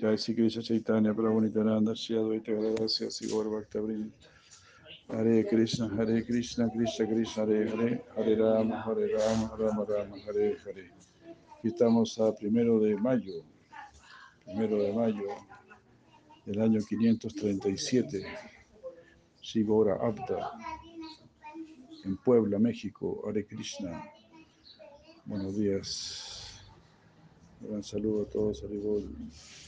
Jai Sri Krishna Chaitanya Prabhu Nityananda Shri Advaita Gadadasya Sri Gaur Bhakta Vrinda. Hare Krishna Hare Krishna Krishna Krishna Hare Hare Hare Rama Hare Rama Rama Rama Hare Hare. Estamos a primero de mayo primero de mayo del año 537 Sri Abda en Puebla, México. Hare Krishna. Buenos días. Gran saludo a todos Hare.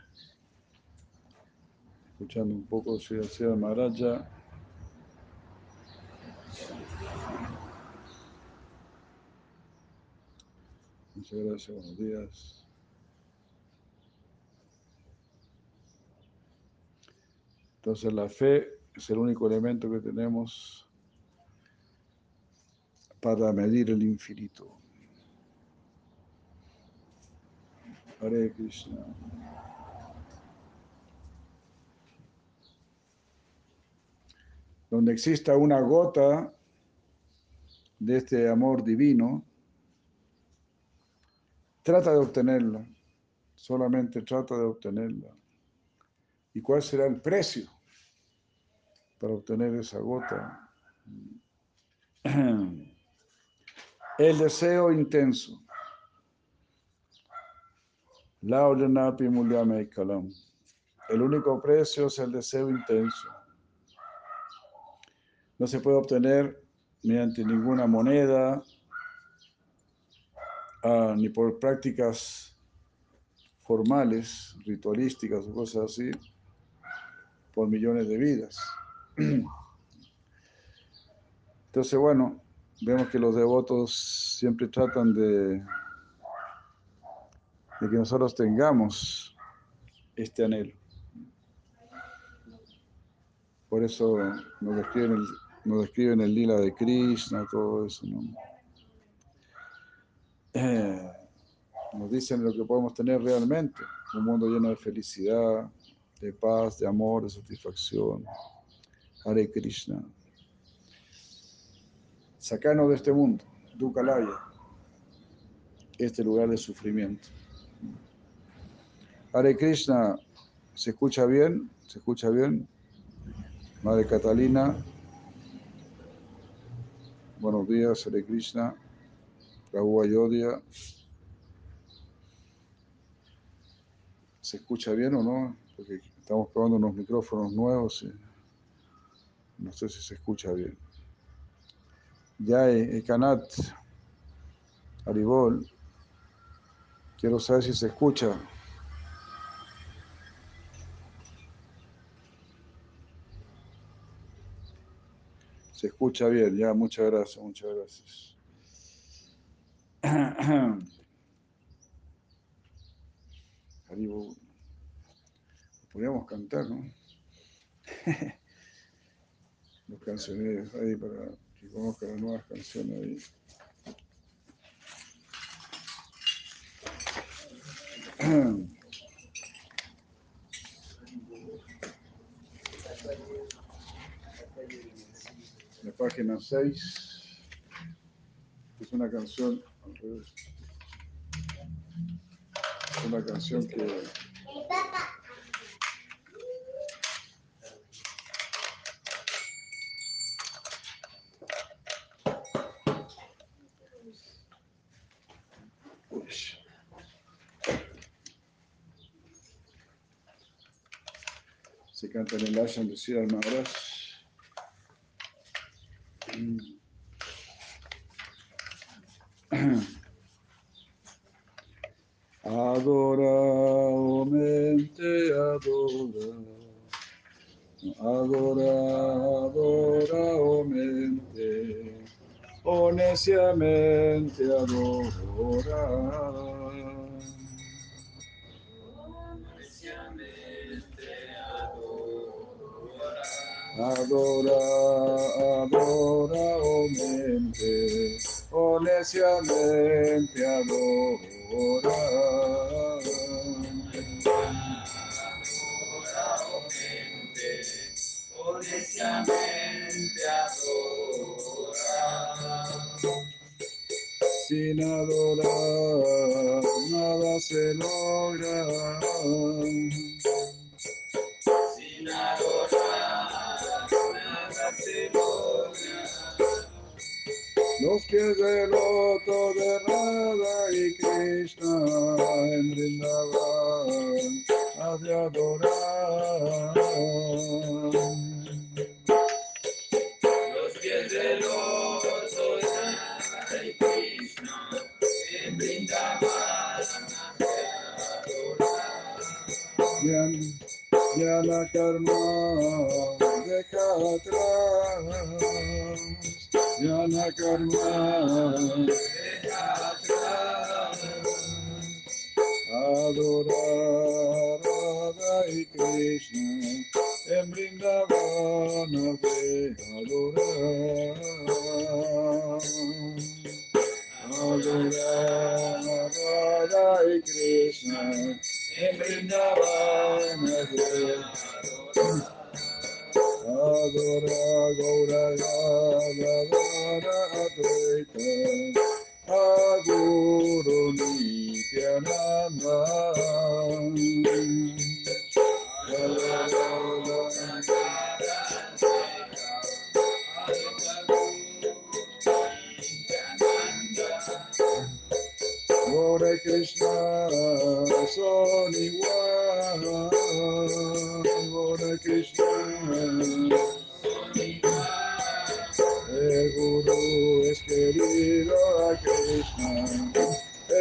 escuchando un poco Sri Asiya Maharaja. Muchas gracias, buenos días. Entonces la fe es el único elemento que tenemos para medir el infinito. Hare Krishna. Donde exista una gota de este amor divino, trata de obtenerla, solamente trata de obtenerla. ¿Y cuál será el precio para obtener esa gota? El deseo intenso. El único precio es el deseo intenso. No se puede obtener mediante ninguna moneda, ah, ni por prácticas formales, ritualísticas o cosas así, por millones de vidas. Entonces, bueno, vemos que los devotos siempre tratan de, que nosotros tengamos este anhelo. Por eso nos describen el, nos describen el lila de Krishna, todo eso, ¿no? Eh, nos dicen lo que podemos tener realmente, un mundo lleno de felicidad, de paz, de amor, de satisfacción. Hare Krishna. Sacarnos de este mundo, Dukalaya, este lugar de sufrimiento. Hare Krishna, ¿se escucha bien? ¿Se escucha bien? Madre Catalina, buenos días, Hare Krishna, Prabhu Ayodhya. ¿Se escucha bien o no? Porque estamos probando unos micrófonos nuevos y no sé si se escucha bien. Ya, Ekanat, Aribol, quiero saber si se escucha. Se escucha bien, ya, muchas gracias, muchas gracias. Haribo, podríamos cantar, ¿no? Los cancioneros ahí para que conozcan las nuevas canciones ahí. La página 6 es una canción. Es una canción que se canta en el Ashram de Maharaj. Neciamente adora. Honestamente adora. Sin adorar, nada se logra. Los pies del loto de Radha y Krishna en Vrindavan has de adorar. Los pies del loto de Radha y Krishna en Vrindavan Yan, Yana Karma deja atrás. Yana Karma deja atrás. adorar Radha y Krishna en Vrindavan has de adorar. Adorar Radha y Krishna en Vrindavan has de Adora Gaura Gadara Advaita Aguru Nityananda Hare Krishna son igual Hare Krishna El gurú es querido a Krishna,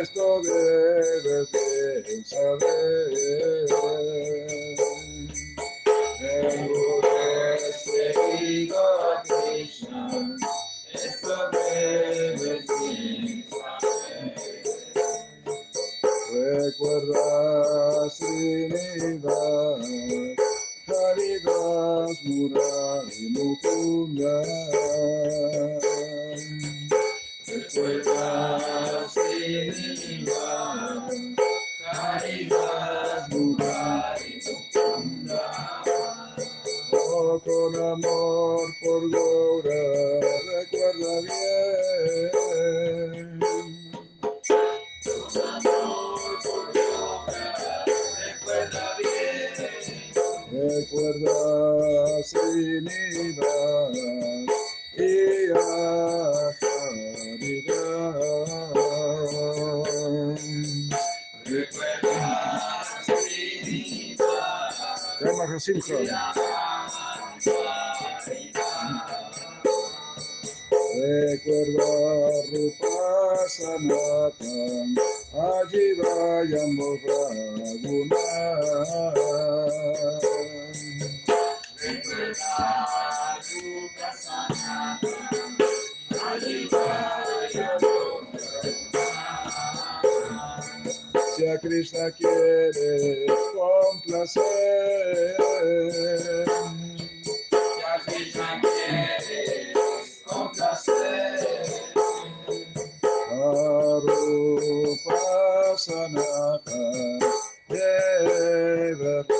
esto debes de saber. El gurú es querido a Krishna, Esto debes de saber. Recuerda Srinivas, Haridas Murari Mukunda. Recuerda Srinivas, Haridas Murari Mukunda. Oh, con amor por Gaura, recuerda bien. Recuerda Recuerda Srinivas y a. Recuerda. Recuerda Rupa Sanatan, allí vayan. Recuerda tu casa, allí Si a Krishna quiere complacer, Ya Krishna quiere complacer. Arupa Sanatan debe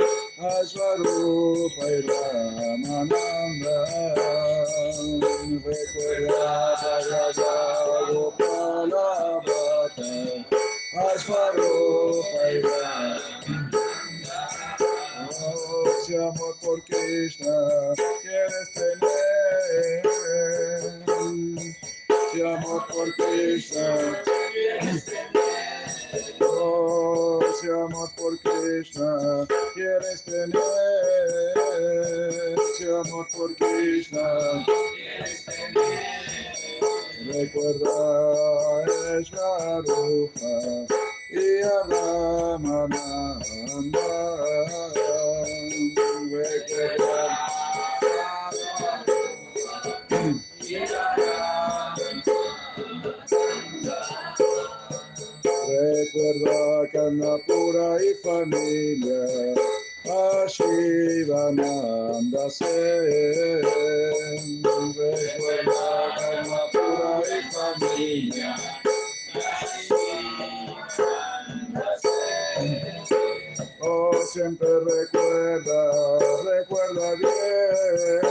Ashvarupa y Ramananda Recuerda Raghava Gopala Bhata Ashvarupa y Ramananda Oh, si amor por Krishna quieres tener si amor por Krishna. Si amor por Krishna quieres tener, si amor por Krishna recuerda es la rupa y a Ramananda. Recuerda Recuerda Kanapura y familia, a Shivananda Sen. Recuerda Kanapura y familia. Oh, siempre recuerda, recuerda bien.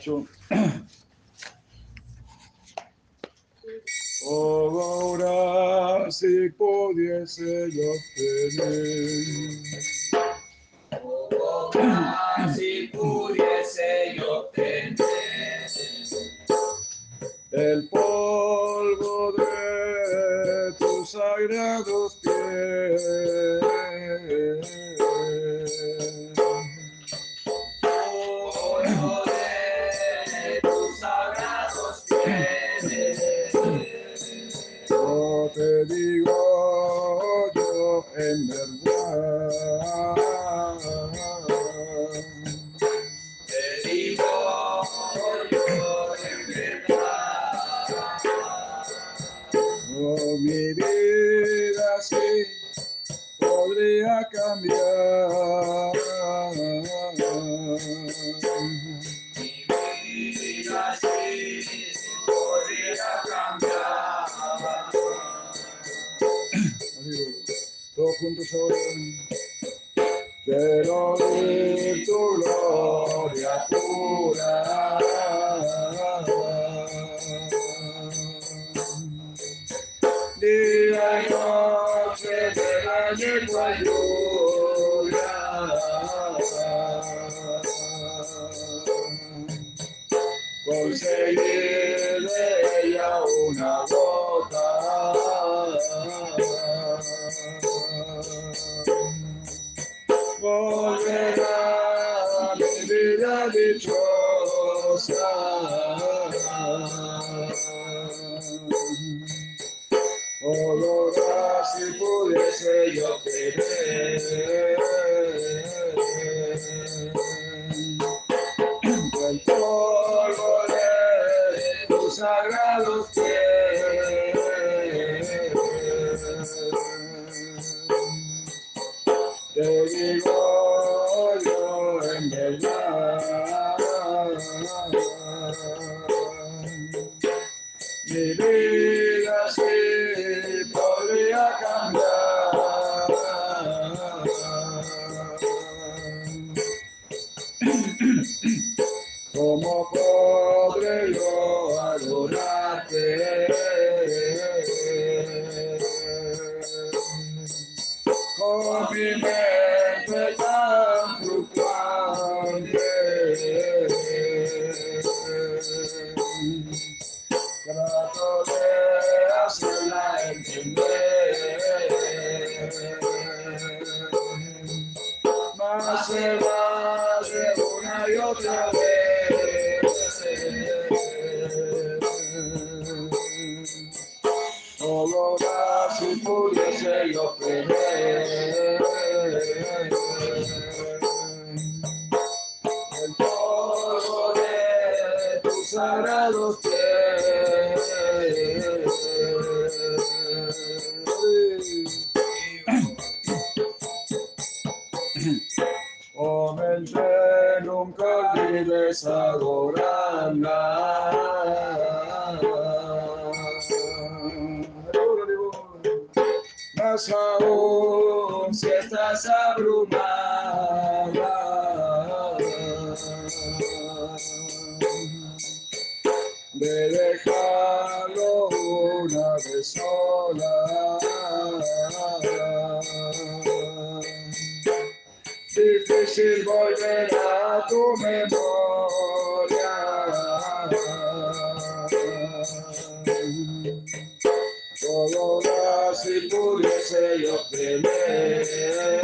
Página Todos juntos ahora. Quiero ver tu gloria pura. Día y noche de la yegua Seyyidina si estás abrumada de dejarlo una vez sola. Difícil volver a tu memoria. Pudiese yo tener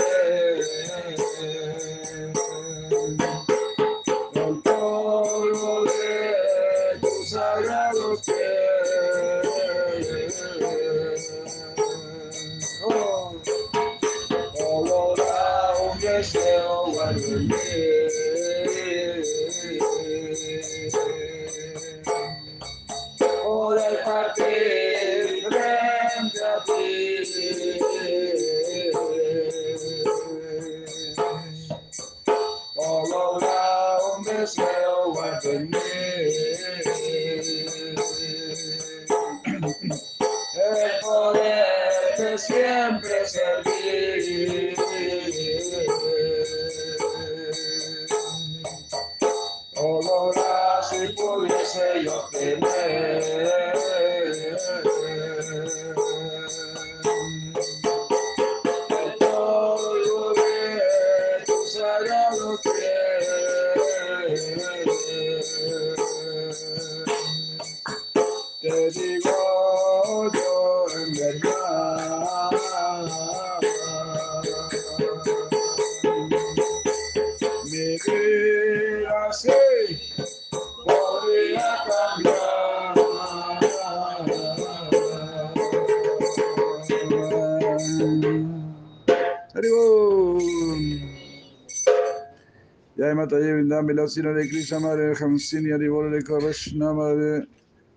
Vilasina de Krishna Madre Hamsini Haribol de Krishna Madre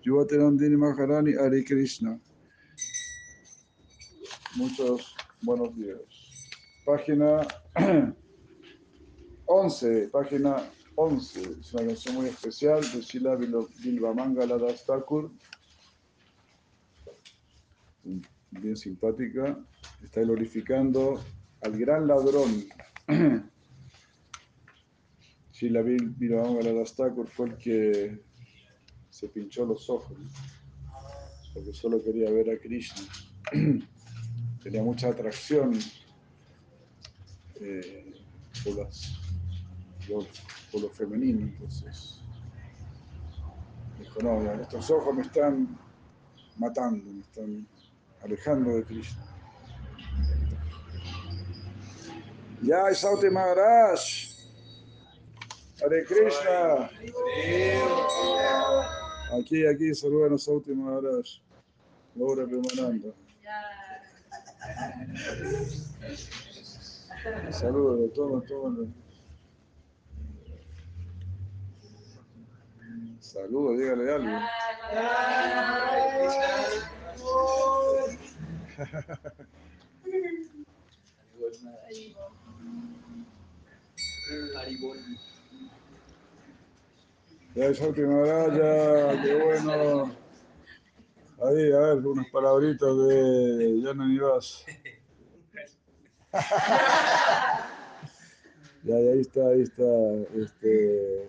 Yuvate Maharani Hare Krishna. Muchos buenos días. Página 11, página 11. Es una canción muy especial de Shila Bilvamangala Das Thakur. Bien simpática. Está glorificando al gran ladrón. Shila Bilvamangala Das Thakur fue el que se pinchó los ojos, porque solo quería ver a Krishna. Tenía mucha atracción eh, por, las, por, por lo femenino, entonces dijo, no, ya, estos ojos me están matando, me están alejando de Krishna. Ya, Sauti Maharaj, Hare Krishna. Aquí, aquí, saludan a Sauti Maharaj. Ahora Premananda. Saludos, toma, toma. Saludos, dígale algo. Ya es última ya, qué bueno. Ahí, a ver, unas palabritas de Yana Nivas. Ya, ahí está, ahí está. Este,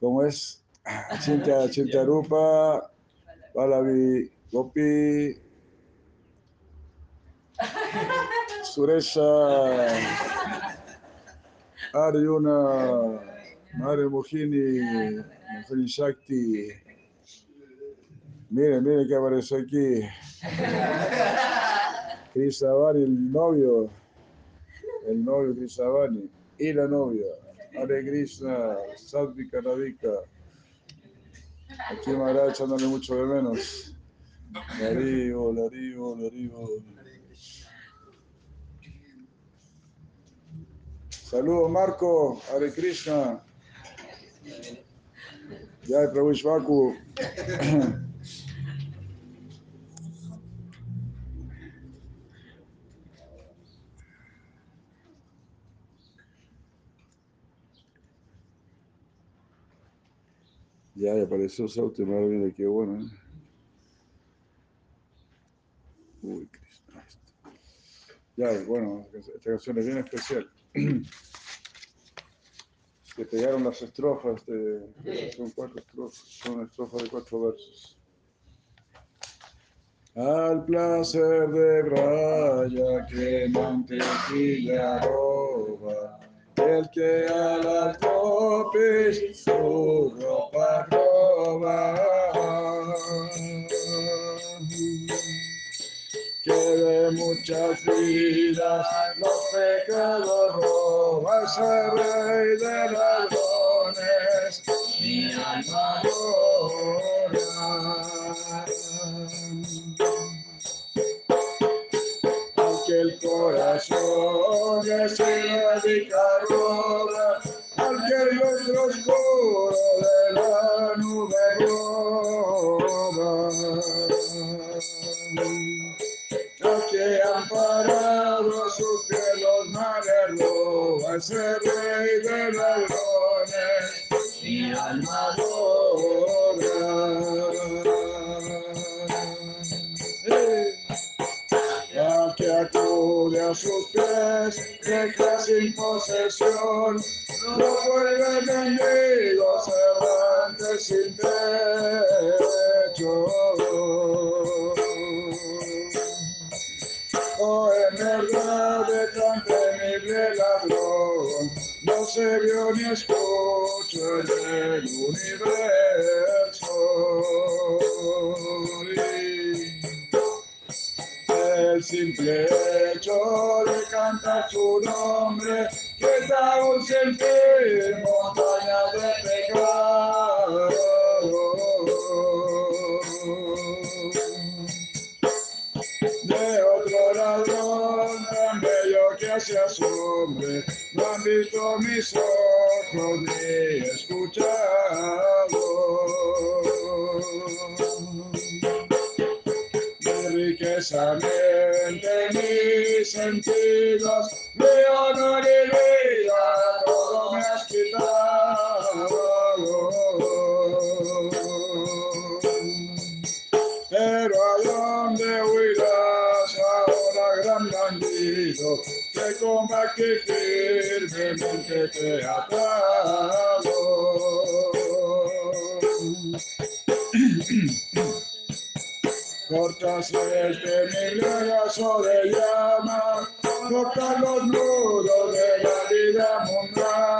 ¿Cómo es? Chinta, Chintarupa, Balavi, Gopi, Suresha, Arjuna, Madre Mohini, Mohini Shakti. Miren, miren que apareció aquí. Krishavani, el novio. El novio Krishavani. Y la novia. Hare Krishna, Sadvika Radhika. Aquí Maharaj echándole mucho de menos. Larivo, Larivo, Larivo. Saludos Marco, Hare Krishna. Jai Prabhu Shvaku. Ya, ya apareció Sauti, madre qué bueno. ¿eh? Uy, Krishna. Ya, bueno, esta canción es bien especial. Se pegaron las estrofas, de, son cuatro estrofas, son estrofas de cuatro versos. Al placer de Braya que mantequilla roba, el que al alto su ropa roba. Que de muchas vidas los pecados roba ese rey de ladrones, mi alma adora. Aunque el corazón es radica roba, aunque el rostro oscuro de la nube ese rey de ladrones, mi alma adora. Ya que acude a sus pies, deja sin posesión, no vuelve mendigos errantes sin techo. Oh, en verdad de tan ladrón, no se vio ni escuchó en el universo. El simple hecho de cantar su nombre, que da un sentir montaña de pecado. Otro ladrón tan bello que se asombre, no han visto mis ojos ni escuchado. Mi riqueza miente mis sentidos, mi honor y vida, todo me has quitado. Pero a dónde gran bandido, que combate firmemente te atado. Cortas el temible de llama, cortas los nudos de la vida mundana.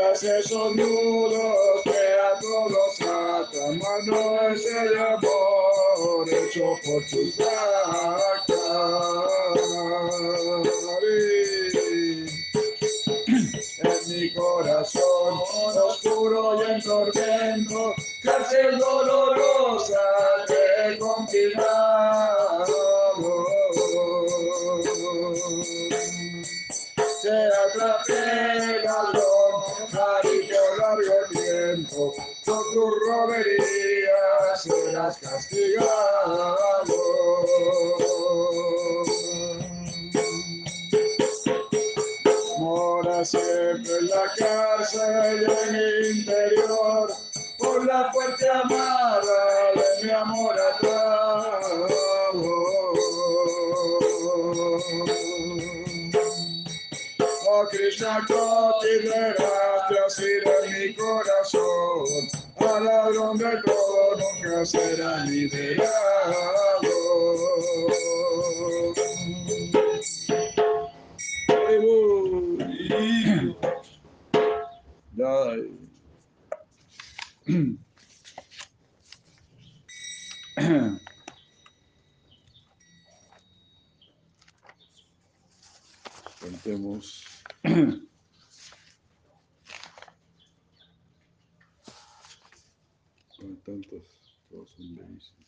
Cortas esos nudos que a todos atan, mano es el amor hecho por tus En mi corazón oscuro y en tormento, cárcel dolorosa te confinado. Te atrapé, ladrón, por largo tiempo, por tu robería serás castigado. Mora siempre en la cárcel y en mi interior, por la fuerte amarra de mi amor Krishna Cotidera, te has ido en mi corazón, para donde todo nunca será liberado. Cantemos. Son tantos, todos son bellísimos.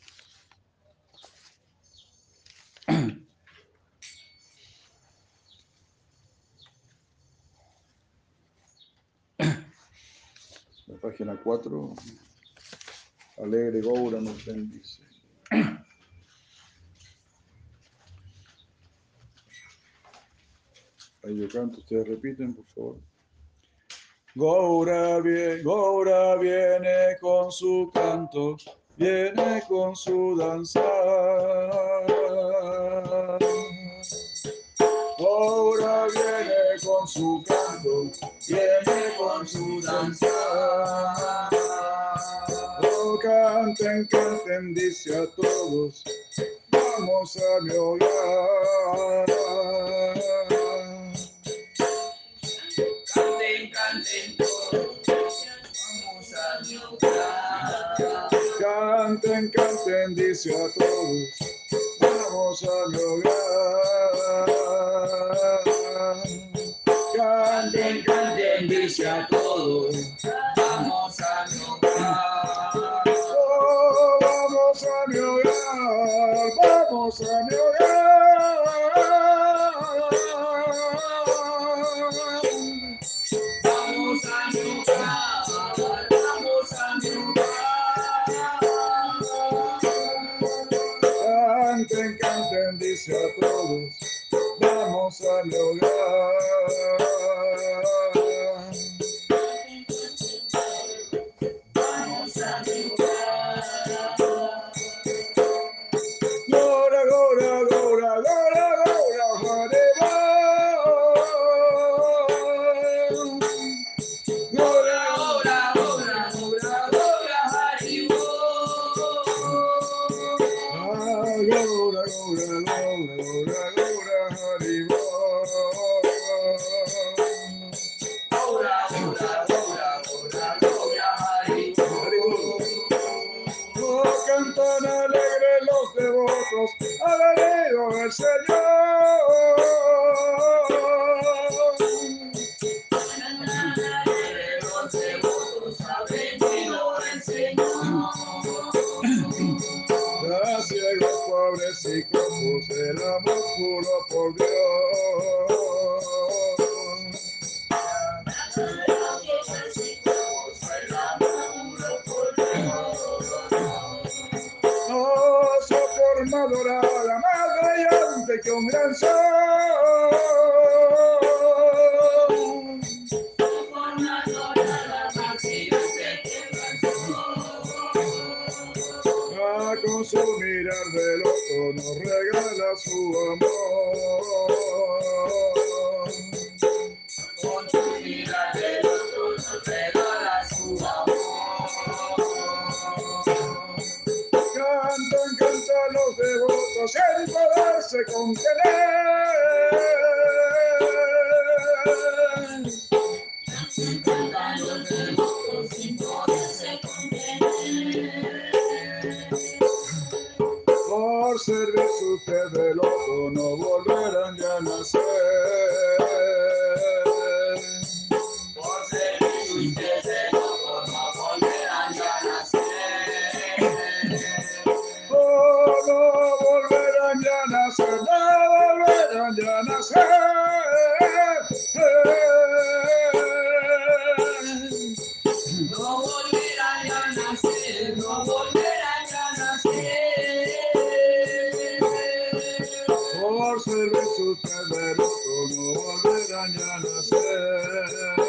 La página 4, Alegre Goura nos bendice. Ahí yo canto, ustedes repiten, por favor. Goura, viene, Goura viene con su canto, viene con su danza. Goura viene con su canto, viene con su danza. Oh, canten, canten, dice a todos, vamos a mi hogar. Canten, canten, dice a todos, vamos a lograr. Canten, canten, dice a todos, vamos a lograr. Oh, vamos a lograr, vamos a lograr. Janana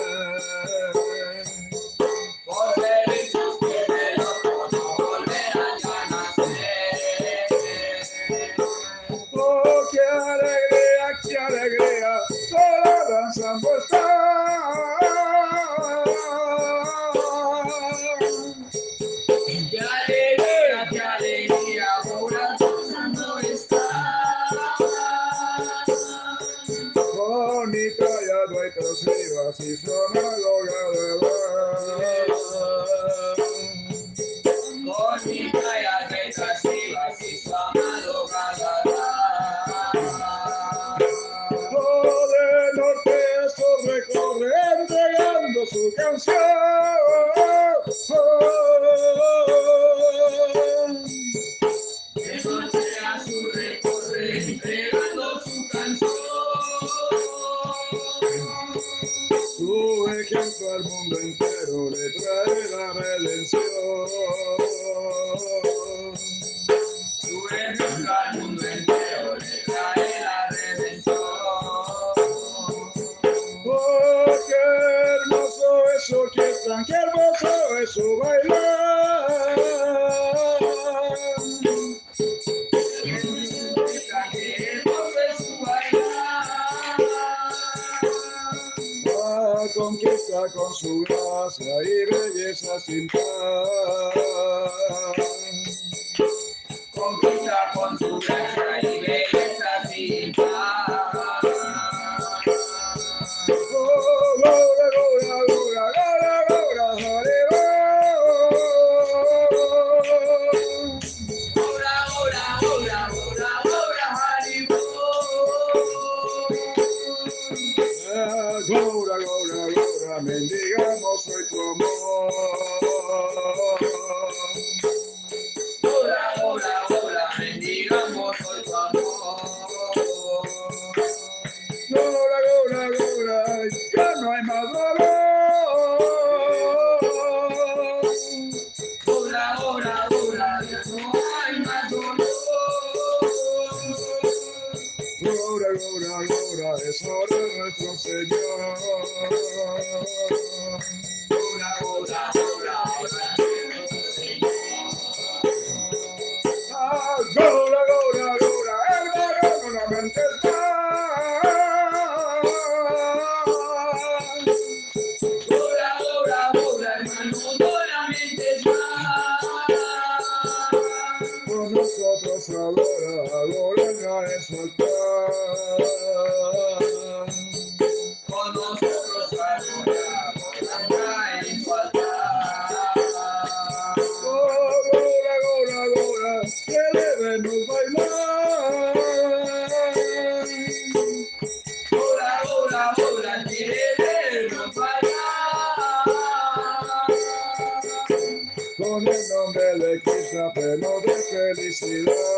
felicidad.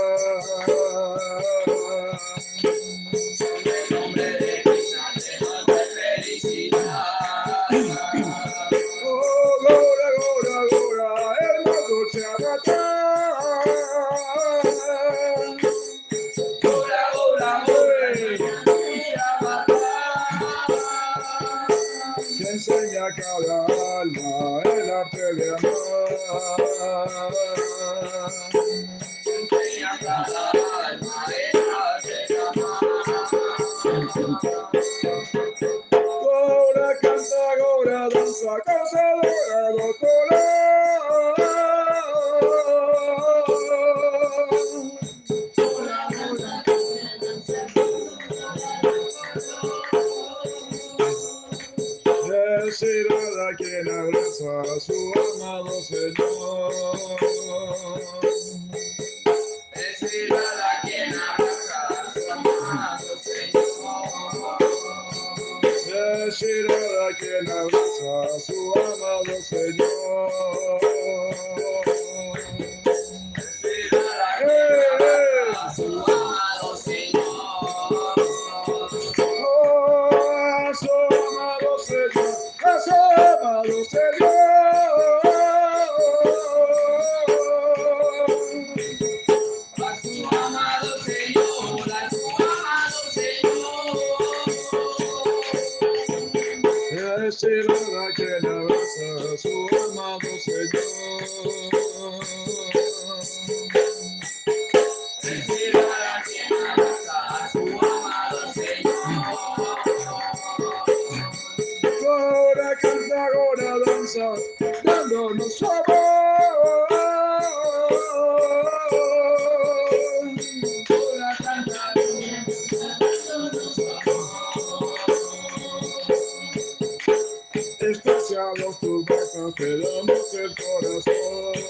Especiados tus bocas, te damos el corazón.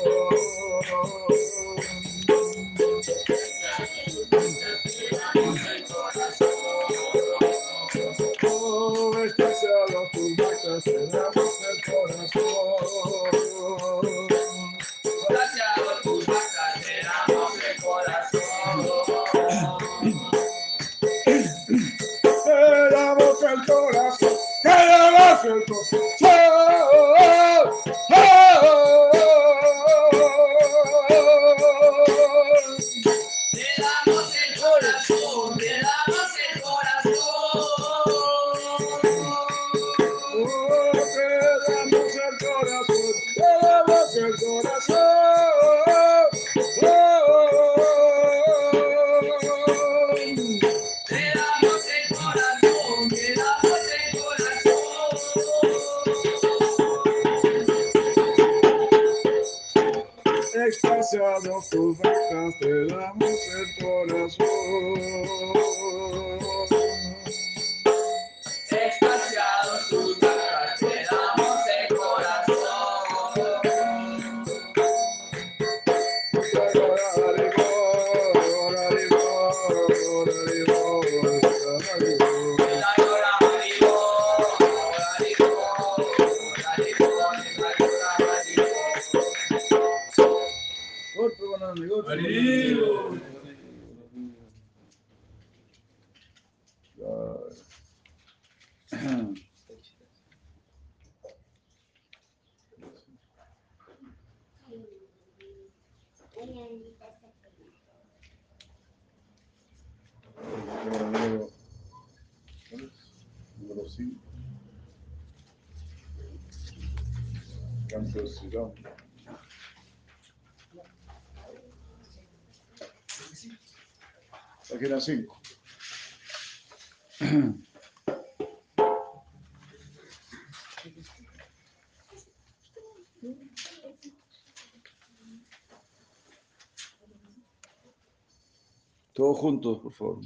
Juntos, por favor.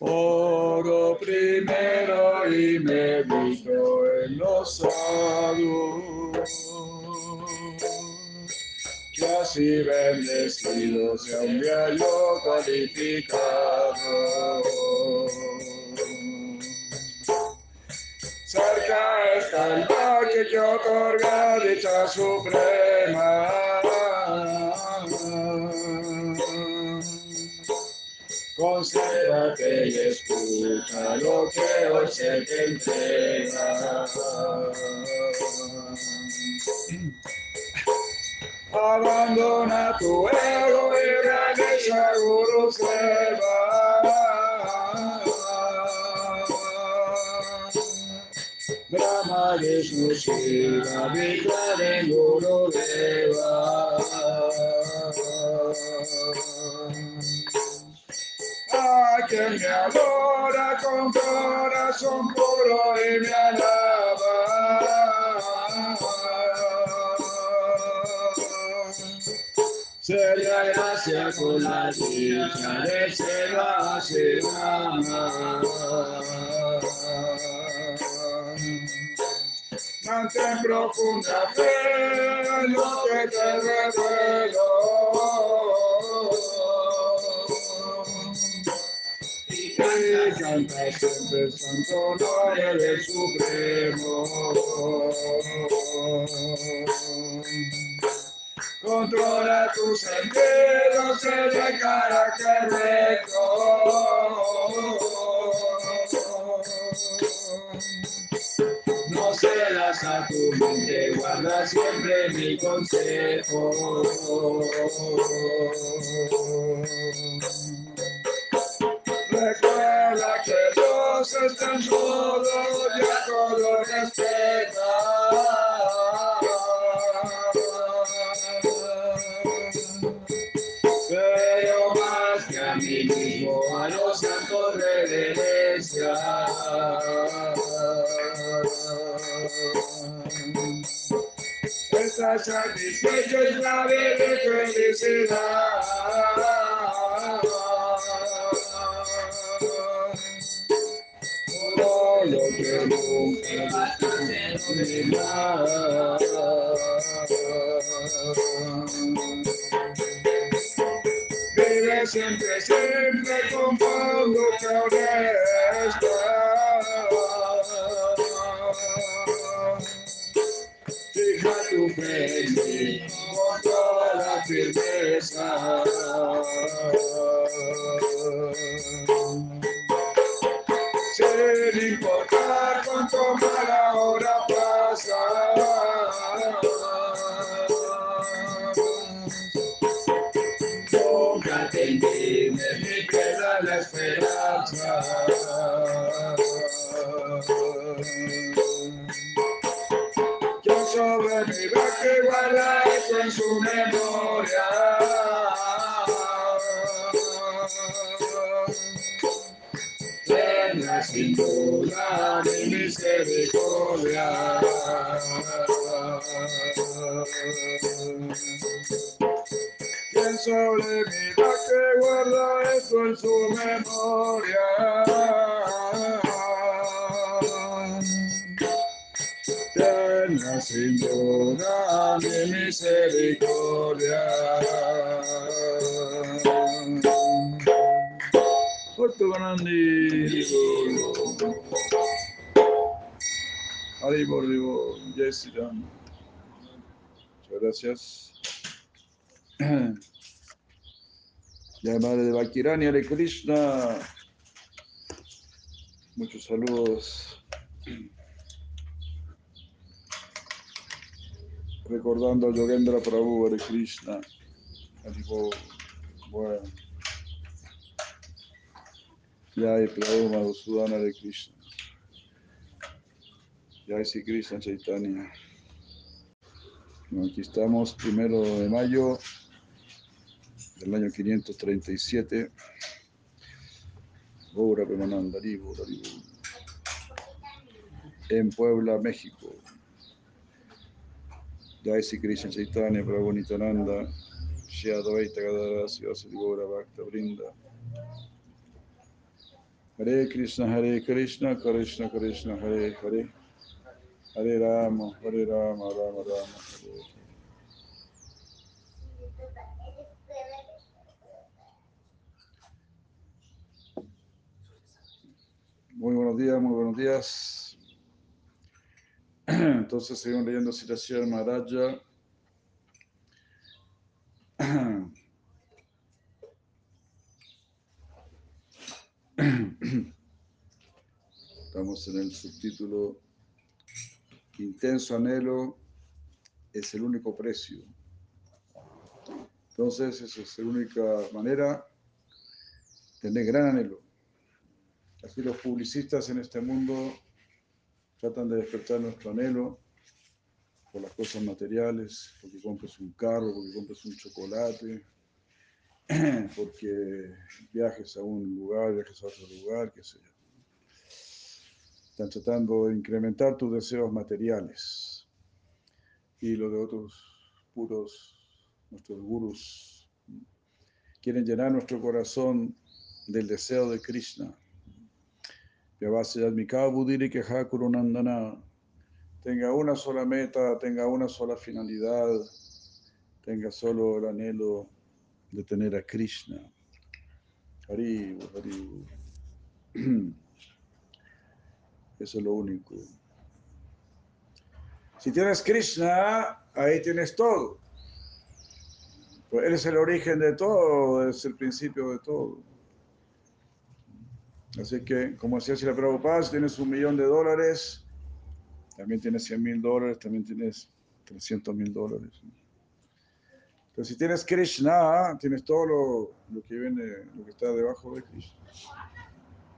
Oro primero y medito en los saludos. Que así bendecido sea un día yo cualificado. Cerca está el que otorga dicha suprema. Concéntrate y escucha lo que hoy se te entrega. Abandona tu ego y realiza Guru Seva. Brahma Vishnu Shiva Vikrami Guru Deva. A quien me adora con corazón puro y me alaba. Sería gracia con la dicha de ser Mantén profunda fe lo que te revelo. Y canta siempre santo nombre del Supremo. Controla tus sentidos en el carácter recto. No cedas a tu mente, guarda siempre mi consejo. Recuerda que Dios está en todo y a todo respeta. Pero más que a mí mismo, a los santos reverencia. Estás satisfecho y la de felicidad. lo que nunca más. Vive siempre, siempre con Pablo Cabrera. Fija tu fe en mí con toda la firmeza. Importar cuánto mala hora pasa. Mi misericordia. Quien sobre mi que guarda esto en su memoria. Tenga sin duda mi misericordia. Otto Ganandi. Haribo, Haribo, Jai. Muchas gracias. Ya madre de Bakirani, Hare Krishna. Muchos saludos. Recordando a Yogendra Prabhu, Hare Krishna. Bueno. Jai Prabhu Madhusudana Hare Krishna. Jai Sri Krishna Chaitanya. Aquí estamos, primero de mayo del año 537. Gaura Pemananda, Haribo, Haribo. En Puebla, México. Jai Sri Krishna Chaitanya, Prabhu Nitananda, Shri Advaita Gadara, Sivasati Gaura Bhakta Brinda. Hare Krishna, Hare Krishna, Krishna Krishna, Hare Hare. Hare Rama, Hare Rama, Rama Rama. Muy buenos días, muy buenos días. Entonces seguimos leyendo Siracía Maharaja. Estamos en el subtítulo Intenso anhelo es el único precio. Entonces, esa es la única manera de tener gran anhelo. Así los publicistas en este mundo tratan de despertar nuestro anhelo por las cosas materiales, porque compres un carro, porque compres un chocolate, porque viajes a un lugar, viajes a otro lugar, qué sé yo. Están tratando de incrementar tus deseos materiales. Y los de otros puros, nuestros gurus, quieren llenar nuestro corazón del deseo de Krishna. Tenga una sola meta, tenga una sola finalidad, tenga solo el anhelo de tener a Krishna. Haribu, Haribu. Eso es lo único. Si tienes Krishna, ahí tienes todo. Pues él es el origen de todo, es el principio de todo. Así que, como decía Sila Prabhupada, si tienes un millón de dólares, también tienes 100 mil dólares, también tienes 300 mil dólares. Pero si tienes Krishna, tienes todo lo, lo que viene, lo que está debajo de Krishna.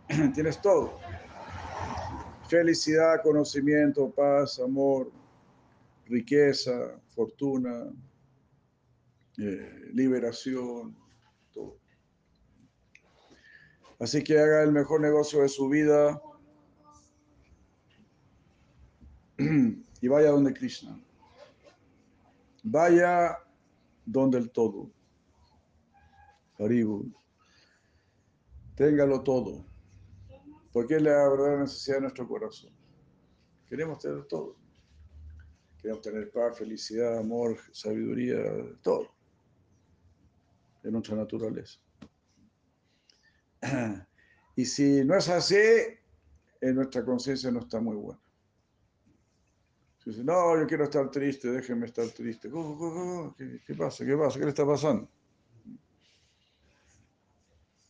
tienes todo. Felicidad, conocimiento, paz, amor, riqueza, fortuna, eh, liberación, todo. Así que haga el mejor negocio de su vida y vaya donde Krishna. Vaya donde el todo. Haribu. Téngalo todo. Porque es la verdadera necesidad de nuestro corazón. Queremos tener todo. Queremos tener paz, felicidad, amor, sabiduría, todo. De nuestra naturaleza. Y si no es así, en nuestra conciencia no está muy buena. Dice, no, yo quiero estar triste, déjenme estar triste. ¿Qué, qué pasa? ¿Qué pasa? ¿Qué le está pasando?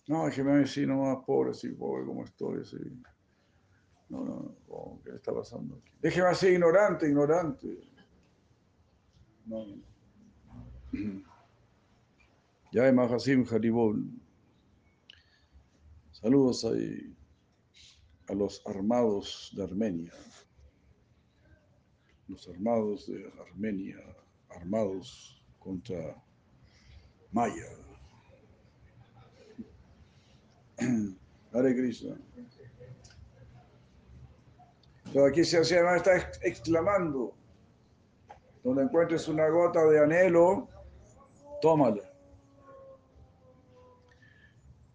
No, déjeme así nomás, pobre, sí, pobre como estoy, sí. No, no, no. ¿qué está pasando? aquí? Déjeme así, ignorante, ignorante. No, no, no. Ya hay Mahasim Haribol. Saludos ahí a los armados de Armenia. Los armados de Armenia, armados contra Maya. Hare Krishna. Aquí se hace está ex- exclamando. Donde encuentres una gota de anhelo, tómala.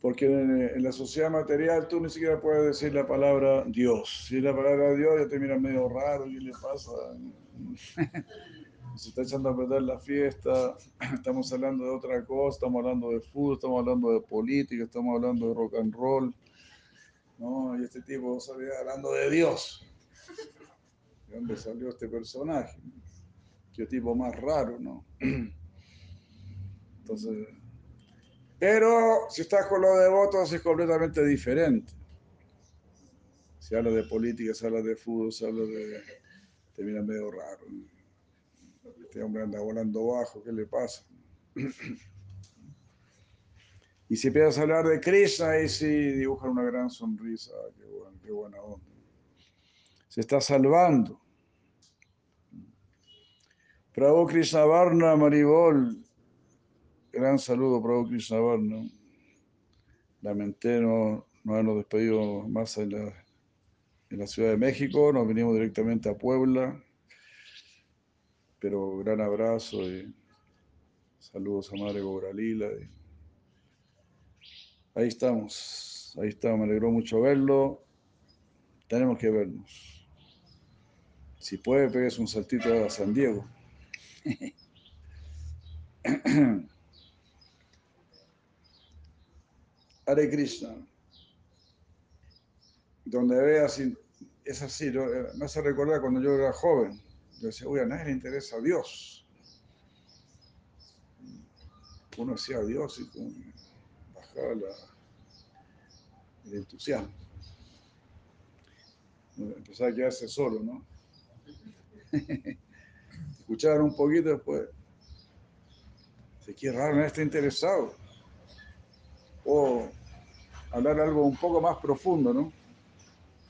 Porque en, en la sociedad material tú ni siquiera puedes decir la palabra Dios. Si es la palabra Dios ya te mira medio raro, ¿qué le pasa? Se está echando a perder la fiesta, estamos hablando de otra cosa, estamos hablando de fútbol, estamos hablando de política, estamos hablando de rock and roll. No, y este tipo salió hablando de Dios. ¿De dónde salió este personaje? Qué tipo más raro, ¿no? Entonces, pero si estás con los devotos es completamente diferente. Si habla de política, se habla de fútbol, se habla de... Te mira medio raro. Este hombre anda volando bajo, ¿qué le pasa? Y si empiezas a hablar de Krishna, ahí sí dibujan una gran sonrisa. Qué, bueno, qué buena onda. Se está salvando. Prabhu Krishna Varna Maribol. Gran saludo, Prabhu Krishna Varna. Lamenté no, no habernos despedido más en la, en la Ciudad de México. Nos vinimos directamente a Puebla. Pero gran abrazo y saludos a Madre Gobralila. y Ahí estamos, ahí estamos, me alegró mucho verlo. Tenemos que vernos. Si puede, pegues un saltito a San Diego. Hare Krishna. Donde veas, es así, ¿no? Eh, me hace recordar cuando yo era joven. Yo decía, uy, a nadie le interesa a Dios. Uno decía a Dios y bajaba el entusiasmo. Empezaba a quedarse solo, ¿no? Escuchaban un poquito después. Dice, qué raro, nadie está interesado. O hablar algo un poco más profundo, ¿no?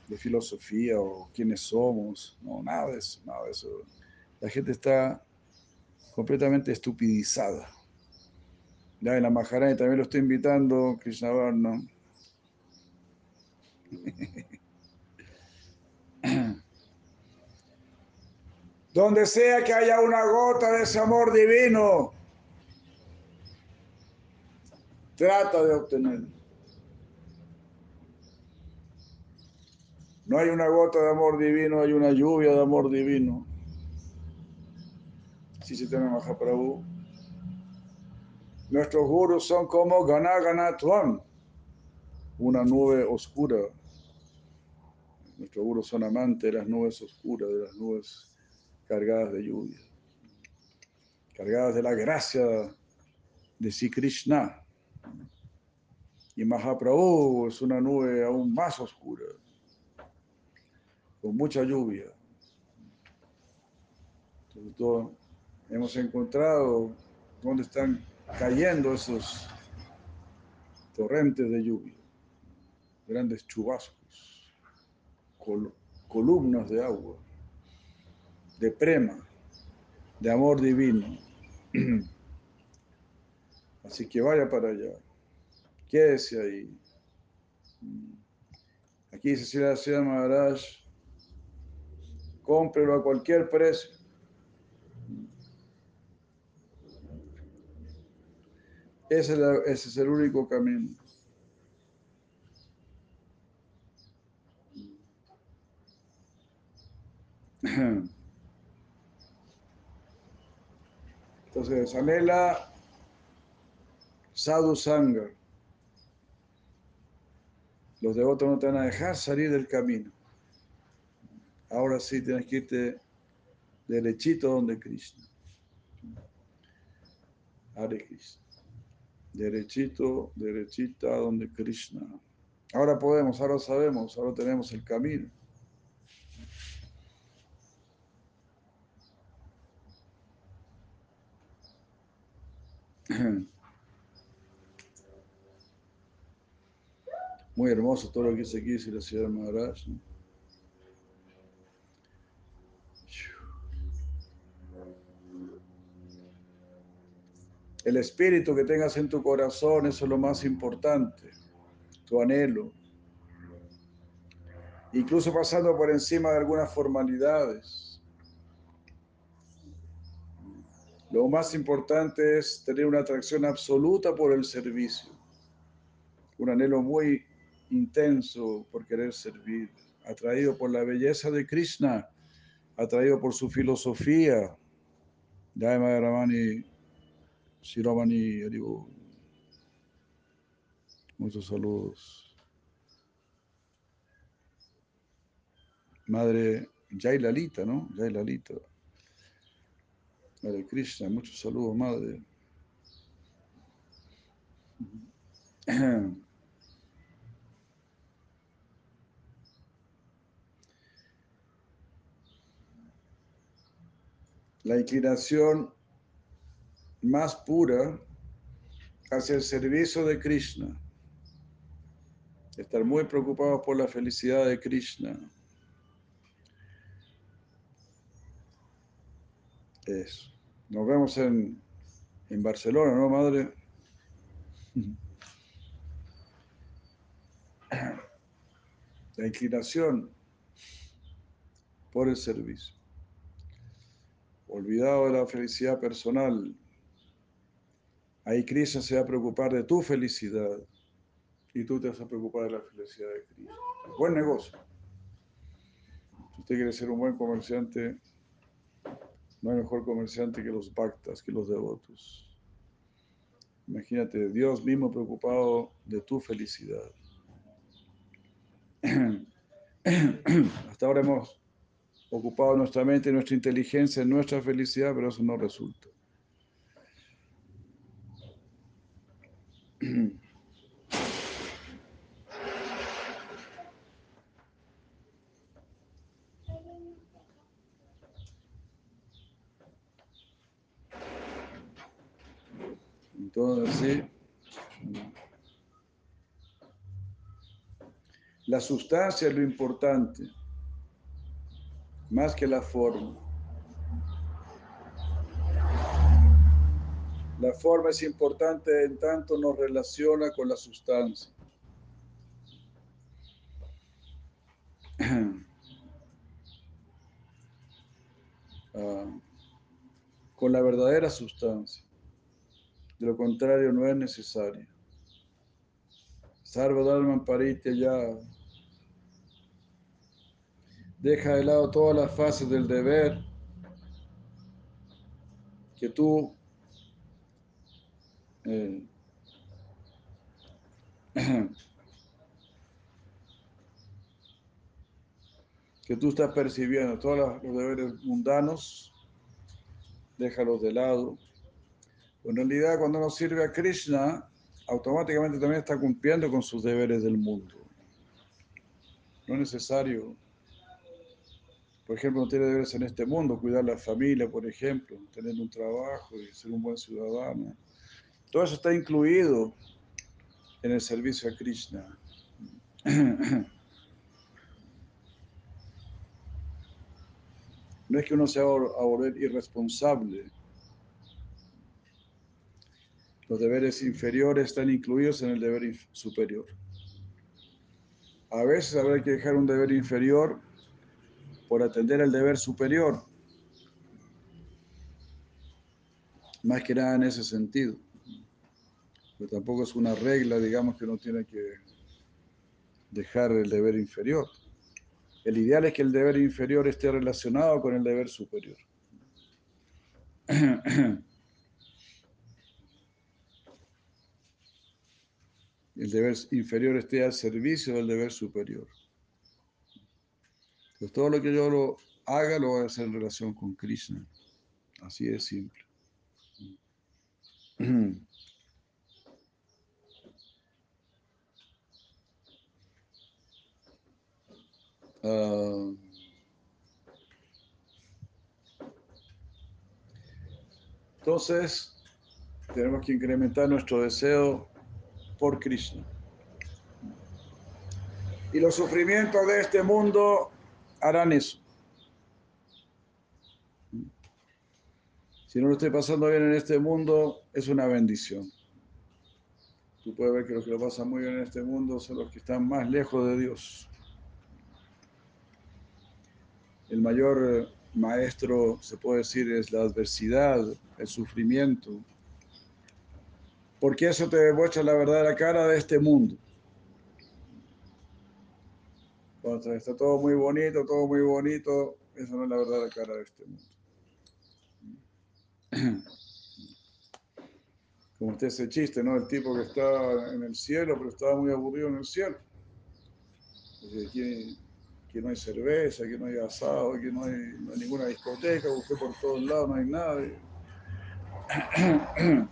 De filosofía o quiénes somos. No, nada de eso, nada de eso. La gente está completamente estupidizada. Ya en la Maharani también lo estoy invitando, Krishna Varna. Donde sea que haya una gota de ese amor divino, trata de obtenerlo. No hay una gota de amor divino, hay una lluvia de amor divino. Si se tiene Mahaprabhu. Nuestros gurus son como Gana Ganatwan, una nube oscura. Nuestros gurus son amantes de las nubes oscuras, de las nubes cargadas de lluvia, cargadas de la gracia de Sri Krishna. Y Mahaprabhu es una nube aún más oscura, con mucha lluvia. Entonces, todo- hemos encontrado dónde están cayendo esos torrentes de lluvia, grandes chubascos, col- columnas de agua, de prema, de amor divino. Así que vaya para allá, quédese ahí. Aquí Sri Sri Maharaj, cómprelo a cualquier precio. Ese es, la- ese es el único camino. Entonces, anhela Sadhu Sangha. Los devotos no te van a dejar salir del camino. Ahora sí tienes que irte derechito donde Krishna. Hare Krishna. Derechito, derechita donde Krishna. Ahora podemos, ahora sabemos, ahora tenemos el camino. Muy hermoso todo lo que dice aquí, la ciudad Maharaj. ¿no? El espíritu que tengas en tu corazón, eso es lo más importante, tu anhelo. Incluso pasando por encima de algunas formalidades. Lo más importante es tener una atracción absoluta por el servicio. Un anhelo muy intenso por querer servir, atraído por la belleza de Krishna, atraído por su filosofía. Daima Ramani Shiromani Aribo. Muchos saludos. Madre Jai Lalita, ¿no? Jai Lalita. Madre Krishna, muchos saludos, madre. La inclinación más pura hacia el servicio de Krishna. Estar muy preocupados por la felicidad de Krishna. Eso. Nos vemos en, en Barcelona, ¿no, madre? La inclinación por el servicio. Olvidado de la felicidad personal, Ahí Krishna se va a preocupar de tu felicidad y tú te vas a preocupar de la felicidad de Krishna. Buen negocio. Si usted quiere ser un buen comerciante, no hay mejor comerciante que los bhaktas, que los devotos. Imagínate, Dios mismo preocupado de tu felicidad. Hasta ahora hemos ocupado nuestra mente, nuestra inteligencia en nuestra felicidad, pero eso no resulta. Entonces, sí. La sustancia es lo importante, más que la forma. La forma es importante en tanto nos relaciona con la sustancia. Ah, con la verdadera sustancia. De lo contrario, no es necesario. Sarvadharman Paritya ya. Deja de lado todas las fases del deber que tú eh, que tú estás percibiendo, todos los deberes mundanos, déjalos de lado. En realidad, cuando uno sirve a Krishna, automáticamente también está cumpliendo con sus deberes del mundo. No es necesario, por ejemplo, no tiene deberes en este mundo, cuidar la familia, por ejemplo, tener un trabajo y ser un buen ciudadano. Todo eso está incluido en el servicio a Krishna. No es que uno se va a volver irresponsable. Los deberes inferiores están incluidos en el deber superior. A veces habrá que dejar un deber inferior por atender al deber superior. Más que nada en ese sentido. Pero tampoco es una regla, digamos, que uno tiene que dejar el deber inferior. El ideal es que el deber inferior esté relacionado con el deber superior. El deber inferior esté al servicio del deber superior. Pues todo lo que yo lo hágalo va a ser en relación con Krishna. Así de simple. Ah, entonces, tenemos que incrementar nuestro deseo por Krishna. Y los sufrimientos de este mundo harán eso. Si no lo estoy pasando bien en este mundo, es una bendición. Tú puedes ver que los que lo pasan muy bien en este mundo son los que están más lejos de Dios. El mayor maestro, se puede decir, es la adversidad, el sufrimiento, porque eso te demuestra la verdadera cara de este mundo. Está todo muy bonito, todo muy bonito, eso no es la verdadera cara de este mundo. Como usted ese chiste, ¿no? El tipo que está en el cielo, pero estaba muy aburrido en el cielo. Aquí, no hay cerveza, aquí no hay asado, aquí no hay, ninguna discoteca, busqué por todos lados, no hay nada.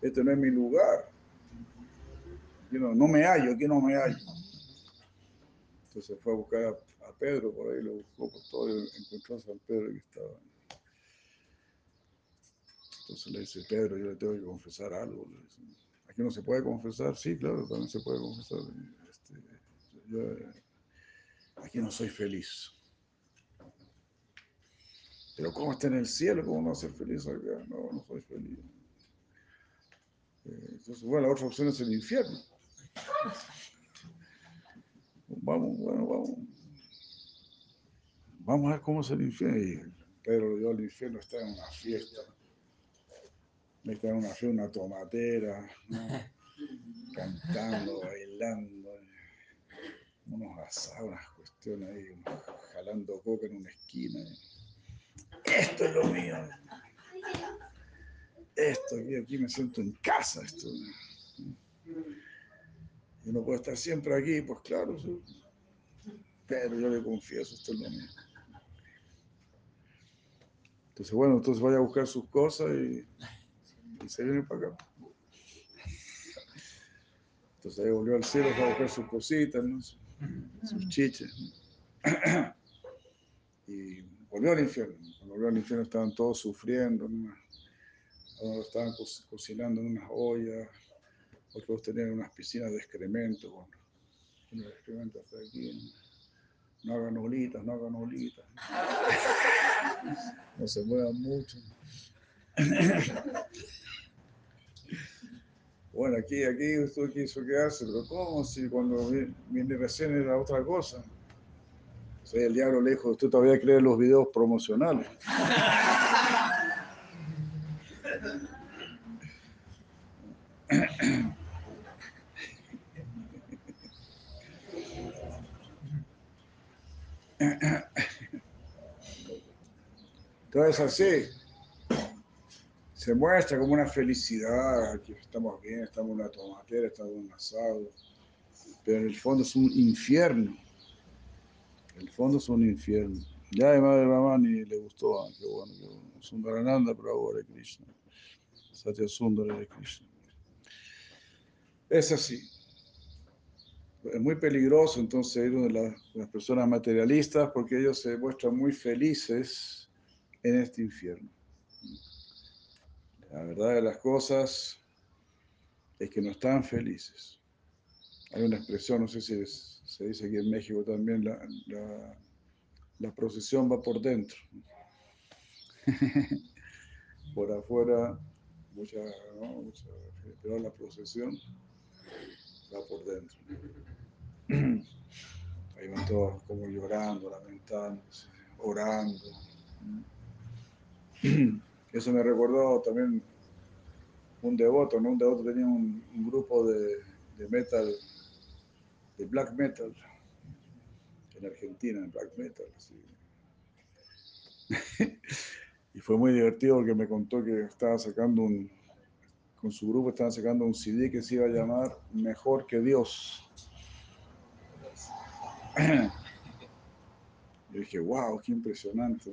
Este no es mi lugar. no, no me hallo, aquí no me hallo. Entonces fue a buscar a, Pedro, por ahí lo buscó por todo y encontró a San Pedro que estaba. Entonces le dice, Pedro, yo le tengo que confesar algo. Aquí no se puede confesar, sí, claro, también se puede confesar. Este, aquí no soy feliz. Pero ¿cómo está en el cielo? ¿Cómo no va a ser feliz acá? No, no soy feliz. Eh, entonces, bueno, la otra opción es el infierno. Vamos, bueno, vamos. Vamos a ver cómo es el infierno. Pedro yo, el infierno está en una fiesta. Está en una fiesta, una tomatera, cantando, bailando, unos asados, unas cuestiones ahí, jalando coca en una esquina. Esto es lo mío. Esto, aquí, aquí me siento en casa. Esto. Y uno puede estar siempre aquí, pues claro, pero yo le confieso, esto es lo mío. Entonces, bueno, entonces vaya a buscar sus cosas y, se viene para acá. Entonces ahí volvió al cielo para buscar sus cositas, sus chiches. Y volvió al infierno. Cuando volvió al infierno estaban todos sufriendo, estaban cocinando en unas ollas, otros tenían unas piscinas de excremento, bueno, unos excrementos hasta aquí. No hagan olitas, no hagan olitas. No se muevan mucho. Bueno, aquí, aquí usted quiso quedarse, pero ¿cómo? Si cuando viene recién era otra cosa. O sea, el diablo le dijo, usted todavía cree los videos promocionales. Entonces así se muestra como una felicidad, aquí estamos bien, estamos en una tomatera, estamos en un asado, pero en el fondo es un infierno. En el fondo es un infierno. Ya de Madre ni le gustó, que bueno, que bueno. Sundarananda Prabhu de Krishna. Satya Sundara Krishna. Es así. Es muy peligroso entonces ir donde las personas materialistas porque ellos se muestran muy felices en este infierno. La verdad de las cosas es que no están felices. Hay una expresión, no sé si se dice aquí en México también, la, procesión va por dentro. por afuera, mucha, ¿no? mucha, pero la procesión va por dentro. Ahí van todos como llorando, lamentándose, orando. Eso me recordó también un devoto, ¿no? Un devoto tenía un, grupo de, metal, de black metal, en Argentina, en black metal. y fue muy divertido porque me contó que estaba sacando un, con su grupo estaban sacando un CD que se iba a llamar Mejor que Dios. Yo dije, wow, qué impresionante.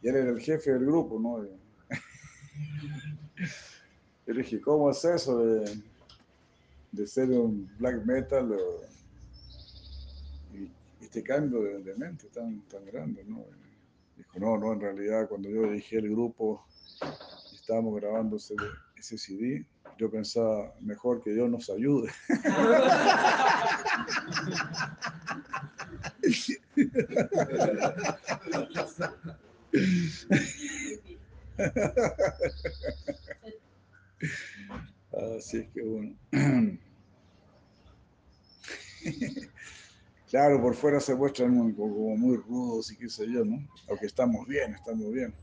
Y él era el jefe del grupo, ¿no? Yo dije, ¿cómo es eso de, de ser un black metal y este cambio de, de mente tan, tan grande, ¿no? Dijo, no, no, en realidad cuando yo dirigí el grupo estábamos grabando ese, ese CD, yo pensaba mejor que Dios nos ayude. Así es que bueno. Claro, por fuera se muestran como muy rudos y qué sé yo, ¿no? Aunque estamos bien, estamos bien.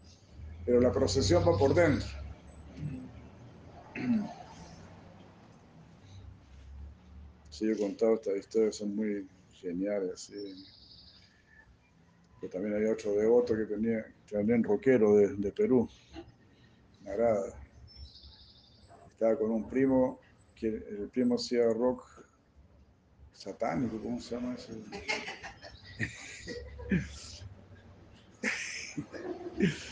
Pero la procesión va por dentro. Sí, yo he contado estas historias, son muy geniales. sí. También hay otro devoto que tenía, también rockero de, de Perú, Narada. Estaba con un primo, que el primo hacía rock satánico, ¿cómo se llama eso?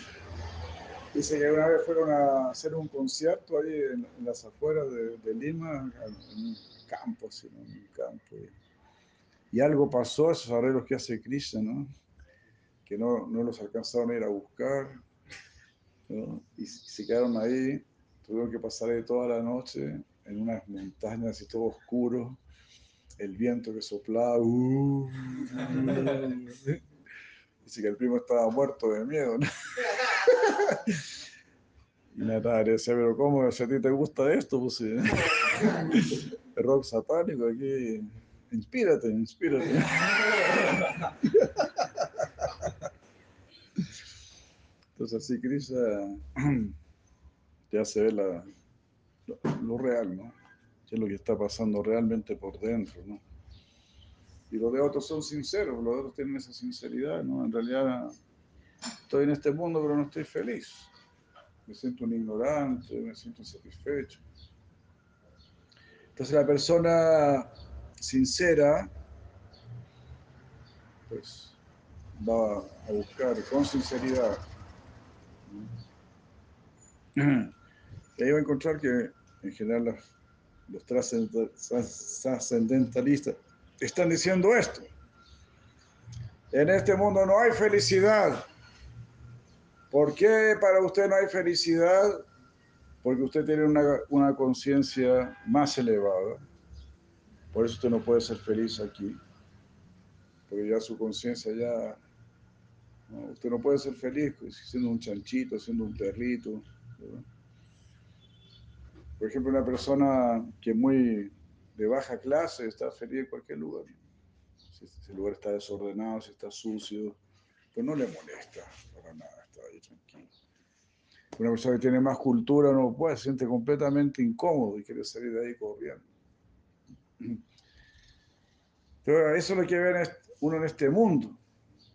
Dice que una vez fueron a hacer un concierto ahí en, las afueras de, Lima, en un campo, así, ¿no? En un campo. Y, algo pasó, esos arreglos que hace Krishna, ¿no? Que no, no los alcanzaron a ir a buscar. Y se quedaron ahí, tuvieron que pasar toda la noche en unas montañas y todo oscuro, el viento que soplaba. uh, Dice que el primo estaba muerto de miedo, ¿no? Y Natalia decía, pero ¿cómo? Si a ti te gusta esto, pues. El rock satánico aquí. Inspírate, inspírate. Entonces así Krishna te hace ver la- lo, lo real, ¿no? Qué es lo que está pasando realmente por dentro, ¿no? Y los de otros son sinceros, los de otros tienen esa sinceridad, ¿no? En realidad estoy en este mundo, pero no estoy feliz. Me siento un ignorante, me siento insatisfecho. Entonces la persona sincera, pues va a buscar con sinceridad. Y ahí va a encontrar que en general los, los trascend- trascendentalistas están diciendo esto. En este mundo no hay felicidad. ¿Por qué para usted no hay felicidad? Porque usted tiene una, una conciencia más elevada. Por eso usted no puede ser feliz aquí. Porque ya su conciencia ya... Usted no puede ser feliz siendo un chanchito, siendo un perrito. Por ejemplo, una persona que muy de baja clase está feliz en cualquier lugar. Si ese lugar está desordenado, si está sucio, pues no le molesta para nada, está ahí tranquilo. Una persona que tiene más cultura no puede, se siente completamente incómodo y quiere salir de ahí corriendo. Pero eso es lo que ve uno en este mundo.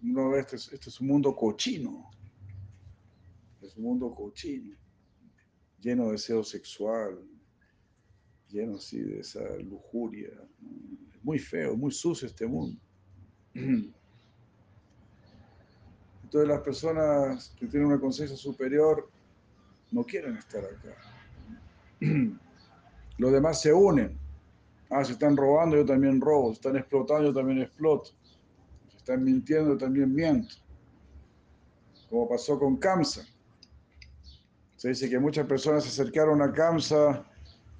Uno ve este, es- este es un mundo cochino. Es un mundo cochino, lleno de deseo sexual, lleno así de esa lujuria. muy feo, muy sucio este mundo. Entonces las personas que tienen una conciencia superior no quieren estar acá. Los demás se unen. Ah, si están robando, yo también robo. Si están explotando, yo también exploto. Si están mintiendo, yo también miento. Como pasó con Kamsa. Se dice que muchas personas se acercaron a Kamsa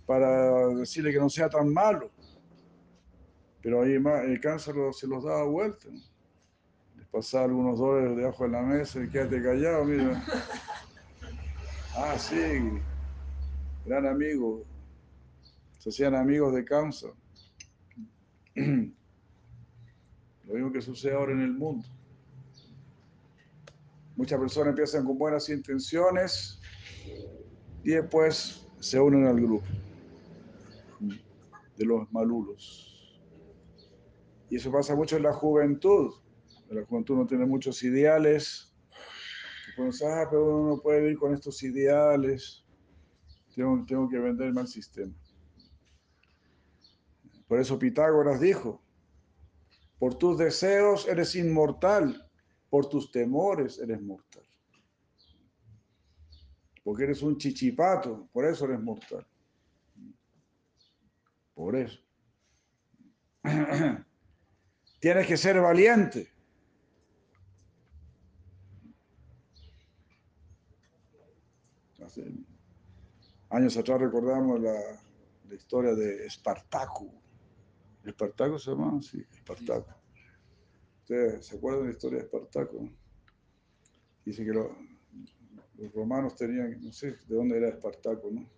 para decirle que no sea tan malo. Pero ahí el lo- se los daba vuelta. Les pasaba algunos dólares debajo de la mesa y quédate callado, mira. Ah, sí, gran amigo. Se hacían amigos de Kamsa. Lo mismo que sucede ahora en el mundo. Muchas personas empiezan con buenas intenciones y después se unen al grupo de los malulos. Y eso pasa mucho en la juventud. La juventud no tiene muchos ideales. Piensas, ah, pero uno no puede vivir con estos ideales. Tengo, tengo que venderme al sistema. Por eso Pitágoras dijo, por tus deseos eres inmortal Por tus temores eres mortal. Porque eres un chichipato, por eso eres mortal. Por eso. Tienes que ser valiente. Hace años atrás recordamos la, historia de Espartaco. ¿Espartaco se llama? Sí, Espartaco. ¿Ustedes se acuerdan de la historia de Espartaco? Dice que lo- los romanos tenían, no sé de dónde era Espartaco, ¿no?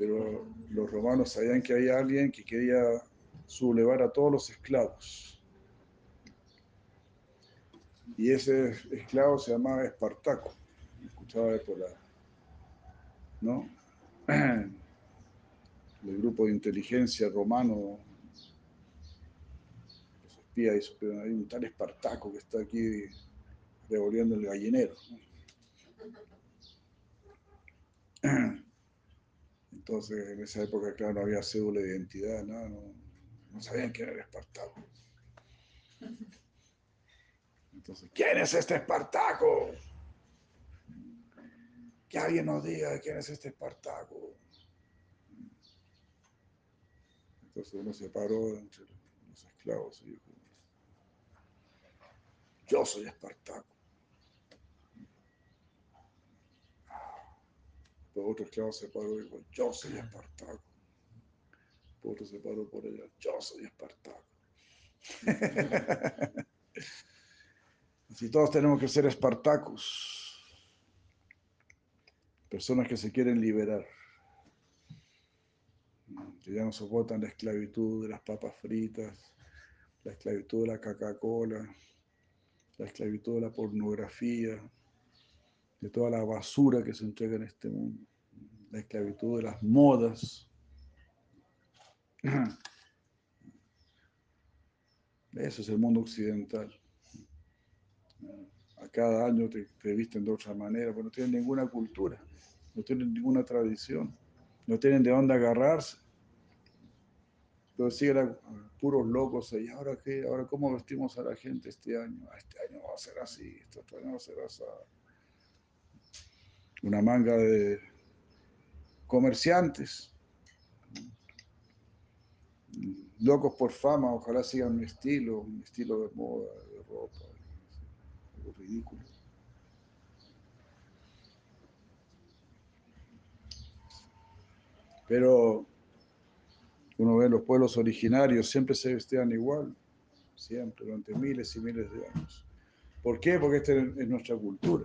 Pero los romanos sabían que había alguien que quería sublevar a todos los esclavos. Y ese esclavo se llamaba Espartaco. Escuchaba de por la, ¿no? El grupo de inteligencia romano, los espías, y hay un tal Espartaco que está aquí revolviendo el gallinero. ¿no? Entonces, en esa época, claro, no había cédula de identidad, nada, no, sabían quién era Espartaco. Entonces, ¿quién es este Espartaco? Que alguien nos diga quién es este Espartaco. Entonces uno se paró entre los esclavos y dijo, yo soy Espartaco. Después otro esclavo se paró y dijo, yo soy Espartaco. Después otro se paró por allá, yo soy Espartaco. Así todos tenemos que ser Espartacos. Personas que se quieren liberar. Que ya no soportan la esclavitud de las papas fritas, la esclavitud de la Coca-Cola, la esclavitud de la pornografía, de toda la basura que se entrega en este mundo, la esclavitud de las modas. Eso es el mundo occidental. A cada año te, te visten de otra manera, porque no tienen ninguna cultura, no tienen ninguna tradición, no tienen de dónde agarrarse. Pero sí eran puros locos. ¿Y ahora qué? ¿Ahora cómo vestimos a la gente este año? "Ah, Este año va a ser así, este año va a ser así. Una manga de comerciantes. Locos por fama, ojalá sigan mi estilo, mi estilo de moda, de ropa. Algo ridículo. Pero uno ve los pueblos originarios, siempre se vestían igual, siempre, durante miles y miles de años. ¿Por qué? Porque esta es nuestra cultura.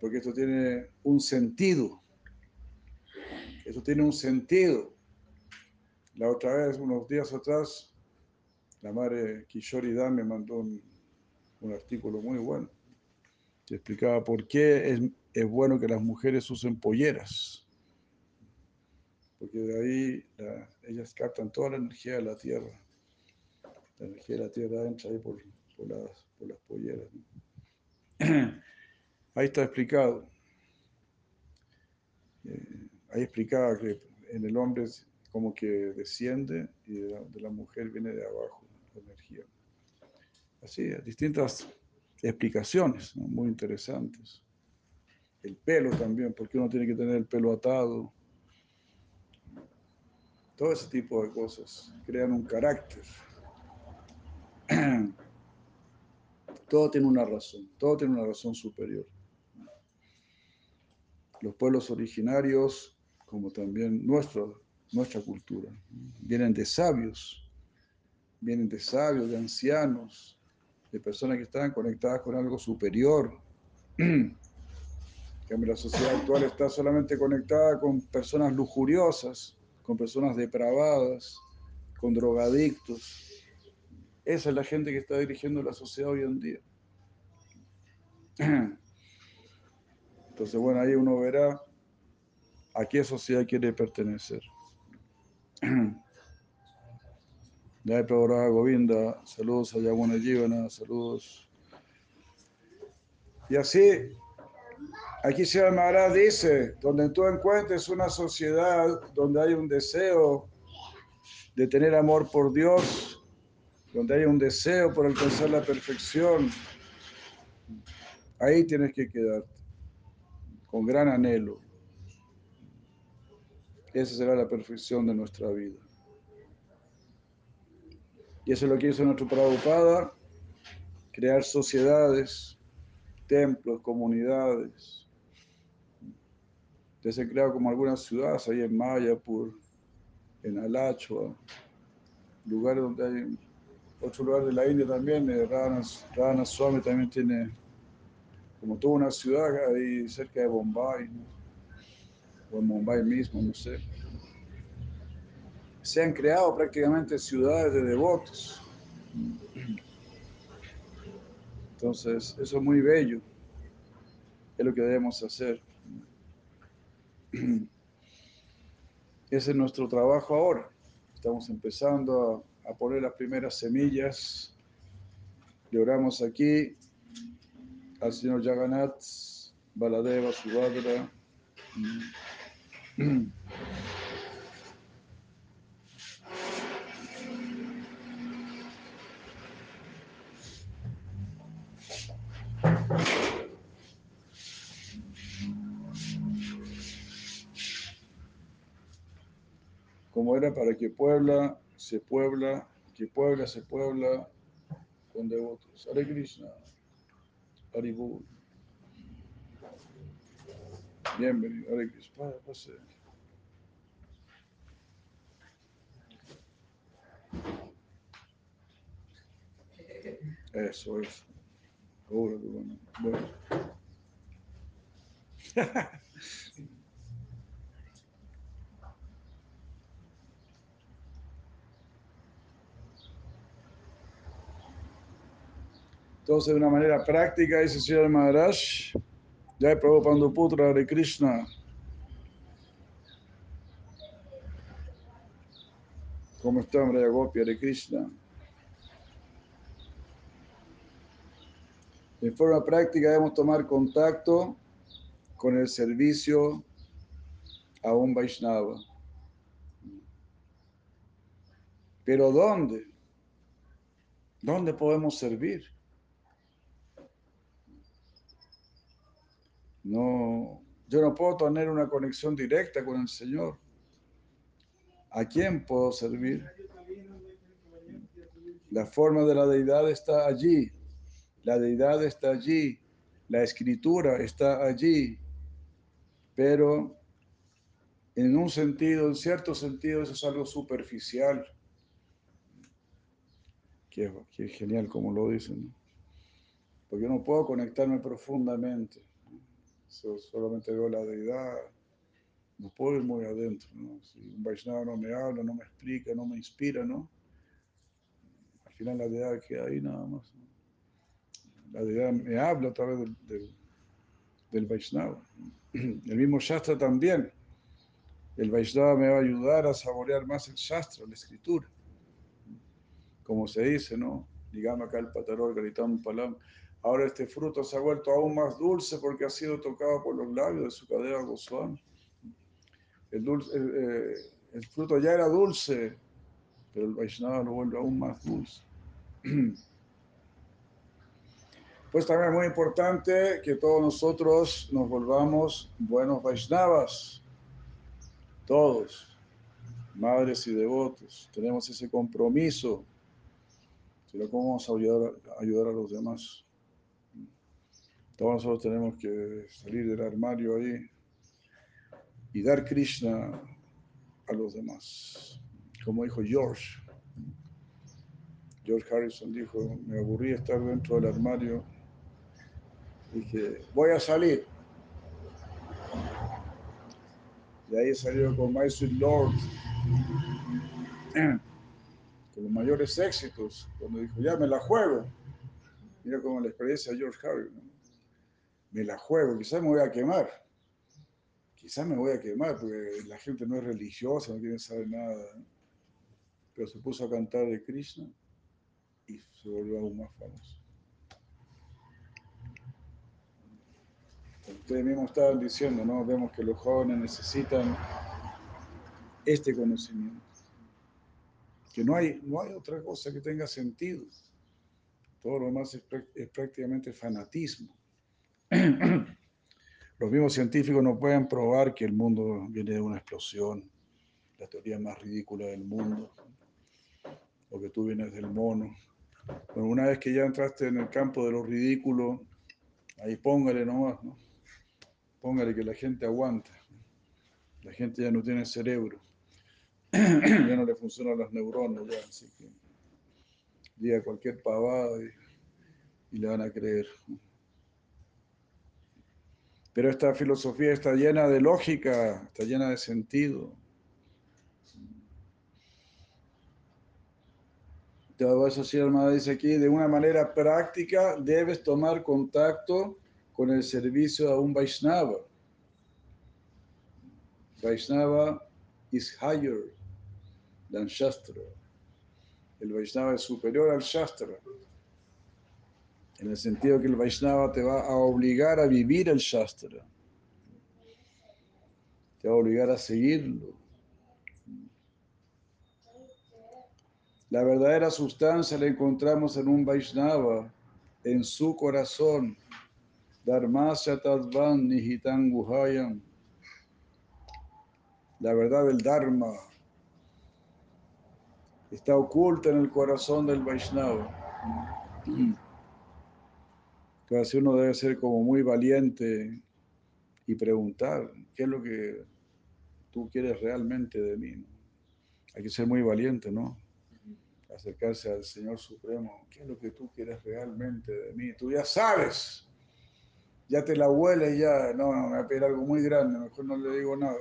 Porque esto tiene un sentido. Esto tiene un sentido. La otra vez, unos días atrás, la madre Kishori Dan me mandó un, un artículo muy bueno que explicaba por qué es, bueno que las mujeres usen polleras porque de ahí la- ellas captan toda la energía de la tierra. La energía de la tierra entra ahí por las, por las polleras. Ahí está explicado. Eh, ahí explicaba que en el hombre como que desciende y de la, mujer viene de abajo la energía. Así, distintas explicaciones muy interesantes. El pelo también, porque uno tiene que tener el pelo atado. Todo ese tipo de cosas crean un carácter. Todo tiene una razón, todo tiene una razón superior. Los pueblos originarios, como también nuestro, nuestra cultura, vienen de sabios, vienen de sabios, de ancianos, de personas que están conectadas con algo superior. Que la sociedad actual está solamente conectada con personas lujuriosas, con personas depravadas, con drogadictos. Esa es la gente que está dirigiendo la sociedad hoy en día. Entonces, bueno, ahí uno verá a qué sociedad quiere pertenecer. Jai Prabhupada Govinda, saludos a Jivana, saludos. Y así, aquí Sri Maharaj dice, donde tú encuentres una sociedad donde hay un deseo de tener amor por Dios, donde hay un deseo por alcanzar la perfección, ahí tienes que quedarte, con gran anhelo. Esa será la perfección de nuestra vida. Y eso es lo que hizo nuestro Prabhupada, crear sociedades, templos, comunidades. Ya se creado como algunas ciudades ahí en Mayapur, en Alachua, lugares donde hay otro lugar de la India también, eh, Rana, Swami también tiene como toda una ciudad ahí cerca de Bombay, o en Bombay mismo, no sé. Se han creado prácticamente ciudades de devotos. Entonces, eso es muy bello. Es lo que debemos hacer. Ese es nuestro trabajo ahora. Estamos empezando a, poner las primeras semillas. Le oramos aquí al señor Jagannath, Baladeva, Subhadra. como era para que Puebla se puebla, que Puebla se puebla con devotos. Hare Krishna, Haribul. Bienvenido, Hare Krishna. Pase. Eso, eso. Ahora, bueno. bueno. Entonces, de una manera práctica, dice Señor Maharaj, ya he Prabhupada Putra de Krishna. ¿Cómo está María Gopi de Krishna? De forma práctica debemos tomar contacto con el servicio a un Vaishnava. Pero ¿dónde? ¿Dónde podemos servir? No, yo no puedo tener una conexión directa con el Señor. ¿A quién puedo servir? La forma de la deidad está allí. La deidad está allí. La escritura está allí. Pero en un sentido, en cierto sentido, eso es algo superficial. Qué, genial como lo dicen. Porque yo no puedo conectarme profundamente solamente veo la deidad, no puedo ir muy adentro, ¿no? Si un Vaishnava no me habla, no me explica, no me inspira, ¿no? Al final la deidad queda ahí nada más. La deidad me habla a través del, del, Vaishnava. El mismo Shastra también. El Vaishnava me va a ayudar a saborear más el Shastra, la escritura. Como se dice, ¿no? Digamos acá el patarol, gritando palam. Ahora este fruto se ha vuelto aún más dulce porque ha sido tocado por los labios de su cadera Goswami. El, dulce, eh, el fruto ya era dulce, pero el Vaishnava lo vuelve aún más dulce. Pues también es muy importante que todos nosotros nos volvamos buenos Vaishnavas. Todos, madres y devotos, tenemos ese compromiso. ¿Cómo vamos a ayudar, ayudar a los demás? Todos nosotros tenemos que salir del armario ahí y dar Krishna a los demás. Como dijo George. George Harrison dijo, me aburrí estar dentro del armario. Dije, voy a salir. Y ahí salió con My Sweet Lord, con los mayores éxitos, cuando dijo, ya me la juego. Mira como la experiencia de George Harrison me la juego, quizás me voy a quemar. Quizás me voy a quemar porque la gente no es religiosa, no quiere saber nada. Pero se puso a cantar de Krishna y se volvió aún más famoso. Ustedes mismos estaban diciendo, ¿no? Vemos que los jóvenes necesitan este conocimiento. que no hay, no hay otra cosa que tenga sentido. Todo lo es, es prácticamente fanatismo. Los mismos científicos no pueden probar que el mundo viene de una explosión, la teoría más rídicula del mundo, o que tú vienes del mono. Pero una vez que ya entraste en el campo de lo ridículo, ahí póngale nomás, ¿no? Póngale que la gente aguanta. La gente ya no tiene cerebro. ya no le funcionan las neuronas, así que diga cualquier pavada y, y le van a creer. Pero esta filosofía está llena de lógica, está llena de sentido. Entonces, así hermana dice aquí, de una manera práctica debes tomar contacto con el servicio a un Vaishnava. Vaishnava is higher than Shastra. El Vaishnava es superior al Shastra. En el sentido que el Vaishnava te va a obligar a vivir el Shastra. Te va a obligar a seguirlo. La verdadera sustancia la encontramos en un Vaishnava, en su corazón. Dharmasya Tadvan Nihitan Guhayam. La verdad del Dharma está oculta en el corazón del Vaishnava. Entonces uno debe ser como muy valiente y preguntar, ¿qué es lo que tú quieres realmente de mí? Hay que ser muy valiente, ¿no? Acercarse al Señor Supremo, ¿qué es lo que tú quieres realmente de mí? Tú ya sabes, ya te la huele ya, no, no, me va a pedir algo muy grande, mejor no le digo nada.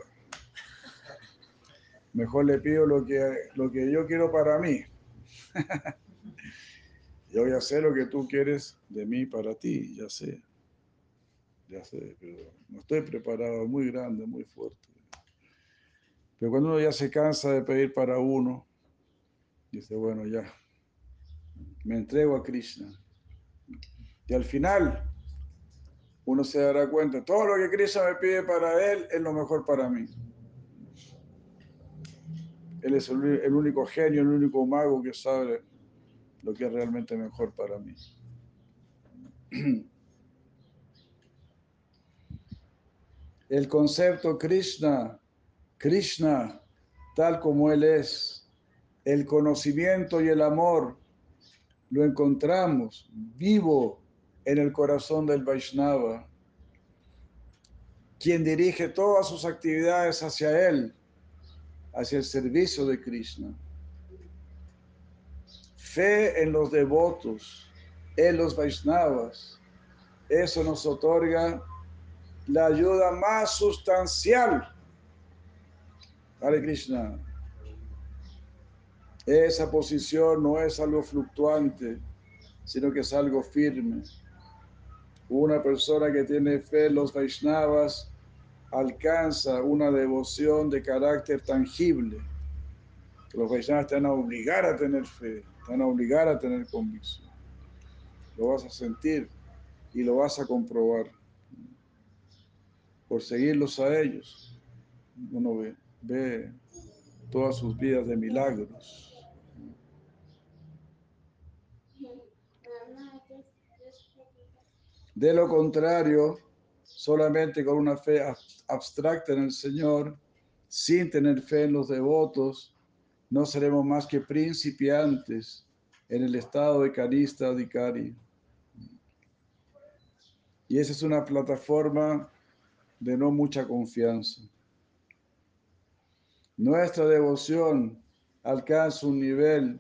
Mejor le pido lo que, lo que yo quiero para mí. Yo ya sé lo que tú quieres de mí para ti, ya sé. Ya sé, pero no estoy preparado, muy grande, muy fuerte. Pero cuando uno ya se cansa de pedir para uno, dice, bueno, ya, me entrego a Krishna. Y al final, uno se dará cuenta, todo lo que Krishna me pide para él es lo mejor para mí. Él es el único genio, el único mago que sabe lo que es realmente mejor para mí. El concepto Krishna, Krishna, tal como Él es, el conocimiento y el amor, lo encontramos vivo en el corazón del Vaishnava, quien dirige todas sus actividades hacia Él, hacia el servicio de Krishna fe en los devotos, en los Vaishnavas. Eso nos otorga la ayuda más sustancial. Hare Krishna. Esa posición no es algo fluctuante, sino que es algo firme. Una persona que tiene fe en los Vaishnavas alcanza una devoción de carácter tangible. Los Vaishnavas te van a obligar a tener fe van a obligar a tener convicción. Lo vas a sentir y lo vas a comprobar. Por seguirlos a ellos, uno ve, ve todas sus vidas de milagros. De lo contrario, solamente con una fe abstracta en el Señor, sin tener fe en los devotos, no seremos más que principiantes en el estado de carista Adhikari. Y esa es una plataforma de no mucha confianza. Nuestra devoción alcanza un nivel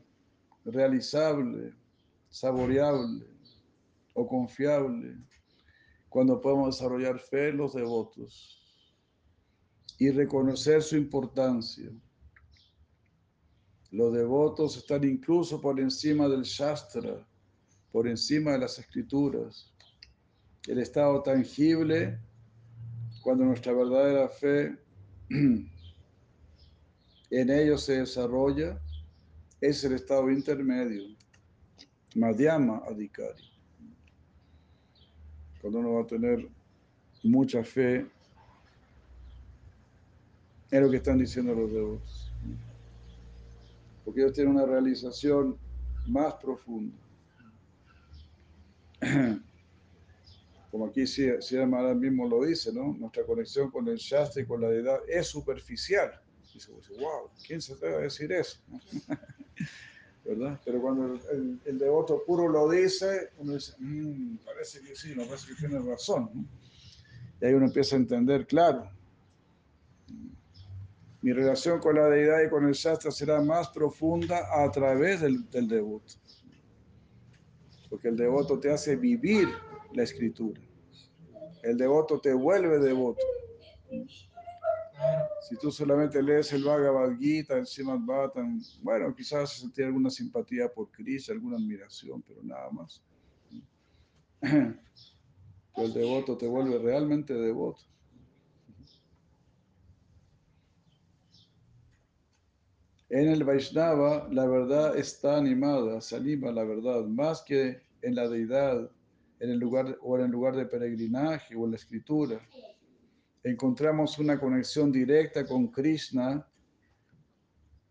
realizable, saboreable o confiable cuando podemos desarrollar fe en los devotos y reconocer su importancia los devotos están incluso por encima del Shastra, por encima de las escrituras. El estado tangible, cuando nuestra verdadera fe en ellos se desarrolla, es el estado intermedio, Madhyama Adhikari. Cuando uno va a tener mucha fe en lo que están diciendo los devotos. Porque ellos tienen una realización más profunda. Como aquí Maharaj mismo lo dice, ¿no? Nuestra conexión con el Shastra y con la deidad es superficial. Dice, wow, ¿quién se atreve a decir eso? ¿Verdad? Pero cuando el, devoto puro lo dice, uno dice, mmm, parece que sí, me parece que tiene razón. ¿no? Y ahí uno empieza a entender, claro, mi relación con la deidad y con el Shastra será más profunda a través del, devoto. Porque el devoto te hace vivir la escritura. El devoto te vuelve devoto. Si tú solamente lees el Bhagavad Gita, el Srimad Bhattan, bueno, quizás sentir alguna simpatía por Krishna, alguna admiración, pero nada más. Pero el devoto te vuelve realmente devoto. En el Vaishnava la verdad está animada, se anima la verdad, más que en la deidad, en el lugar o en lugar de peregrinaje o en la escritura. Encontramos una conexión directa con Krishna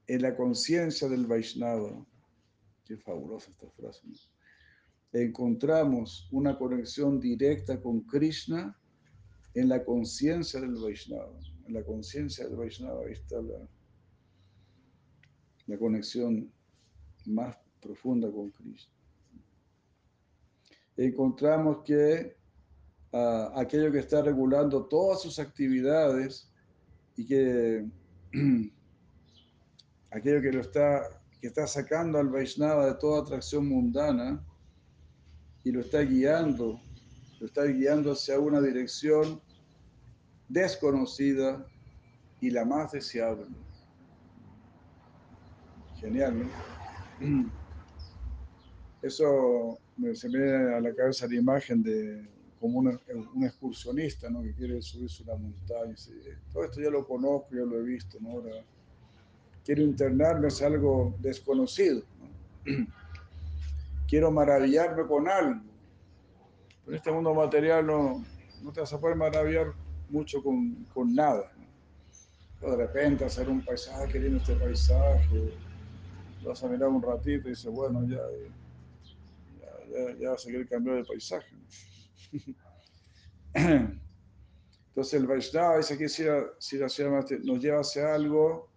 en la conciencia del Vaishnava. Qué fabulosa esta frase. Encontramos una conexión directa con Krishna en la conciencia del Vaishnava. En la conciencia del Vaishnava ahí está la, la conexión más profunda con Krishna. Encontramos que uh, aquello que está regulando todas sus actividades y que aquello que lo está que está sacando al Vaishnava de toda atracción mundana y lo está guiando, lo está guiando hacia una dirección desconocida y la más deseable. Genial, ¿no? Eso me, se me viene a la cabeza la imagen de como un excursionista, ¿no? Que quiere subirse una montaña. Y dice, todo esto ya lo conozco, ya lo he visto, ¿no? Ahora quiero internarme hacia algo desconocido, ¿no? Quiero maravillarme con algo. En este mundo material no, no te vas a poder maravillar mucho con, con nada. De repente hacer un paisaje, lindo este paisaje, vas a mirar un ratito y dices, bueno, ya, ya, ya, ya va a seguir el cambio de paisaje. Entonces el Vaishnava dice la nos lleva hacia algo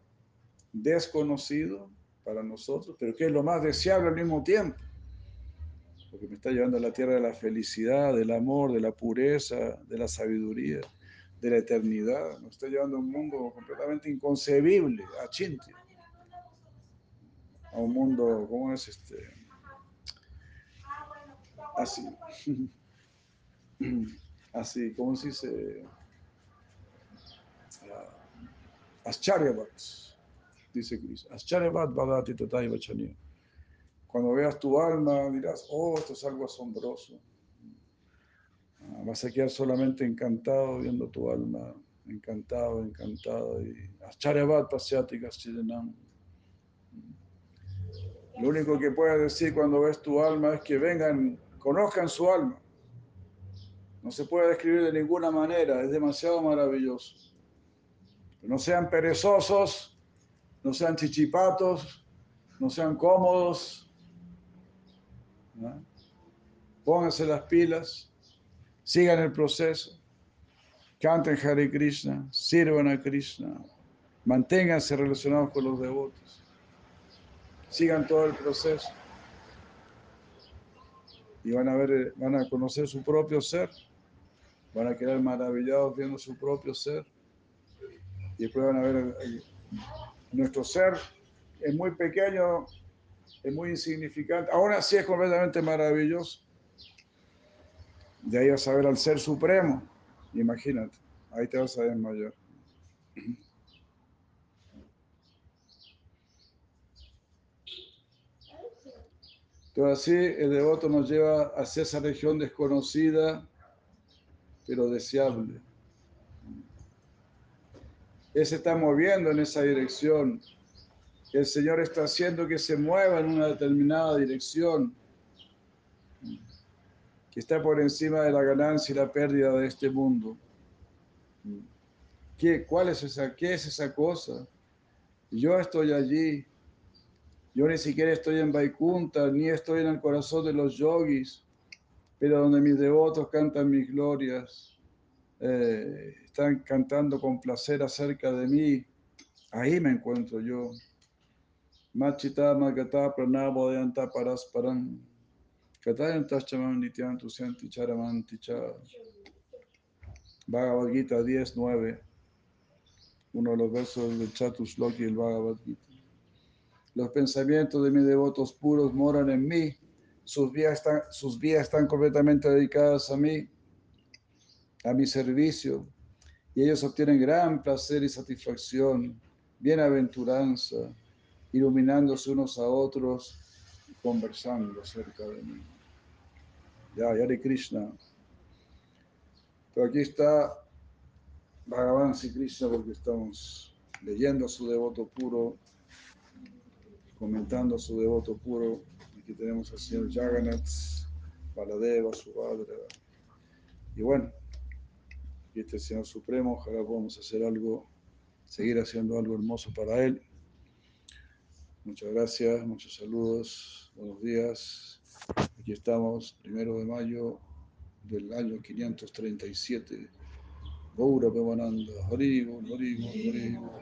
desconocido para nosotros, pero que es lo más deseable al mismo tiempo. Porque me está llevando a la tierra de la felicidad, del amor, de la pureza, de la sabiduría, de la eternidad. Nos está llevando a un mundo completamente inconcebible, a Chinti. A un mundo, ¿cómo es este? Así. Así, ¿cómo se dice? Uh, Ascharyavat, dice Cristo. Ascharyavat Badati Tatai Vachaniya. Cuando veas tu alma dirás, oh, esto es algo asombroso. Uh, vas a quedar solamente encantado viendo tu alma, encantado, encantado. Y Ascharyavat Pasyati. Lo único que puedes decir cuando ves tu alma es que vengan, conozcan su alma. No se puede describir de ninguna manera, es demasiado maravilloso. No sean perezosos, no sean chichipatos, no sean cómodos. Pónganse las pilas, sigan el proceso, canten Hare Krishna, sirvan a Krishna, manténganse relacionados con los devotos, sigan todo el proceso. Y van a ver, van a conocer su propio ser. Van a quedar maravillados viendo su propio ser. Y después van a ver el, nuestro ser es muy pequeño, es muy insignificante, aún así es completamente maravilloso. De ahí vas a ver al ser supremo, imagínate, ahí te vas a desmayar. Entonces así el devoto nos lleva hacia esa región desconocida pero deseable. Él se está moviendo en esa dirección. El Señor está haciendo que se mueva en una determinada dirección, que está por encima de la ganancia y la pérdida de este mundo. ¿Qué, cuál es esa, ¿Qué es esa cosa? Yo estoy allí Yo ni siquiera estoy en Vaikunta, ni estoy en el corazón de los yogis, pero donde mis devotos cantan mis glorias, eh, están cantando con placer acerca de mí, ahí me encuentro yo. Machita Magata Pranabo de Anta Parasparam. Katayantas Chaman Nityantu Santi Charamanti Cha. Bhagavad Gita 10, 9. Uno de los versos del Chatusloki del Bhagavad Gita. Los pensamientos de mis devotos puros moran en mí. Sus vidas están, sus vidas están completamente dedicadas a mí, a mi servicio. Y ellos obtienen gran placer y satisfacción, bienaventuranza iluminándose unos a otros conversando acerca de mí. Ya, Hare Krishna. Pero aquí está Bhagavan Sri Krishna porque estamos leyendo su devoto puro, comentando su devoto puro. Aquí tenemos al señor Jagannath, Baladeva, Subhadra. Y bueno, y este Señor Supremo, ojalá podamos hacer algo, seguir haciendo algo hermoso para Él. Muchas gracias, muchos saludos, buenos días. Aquí estamos, primero de mayo del año 537. Gaura Pemananda, Haribo, Haribo, Haribo.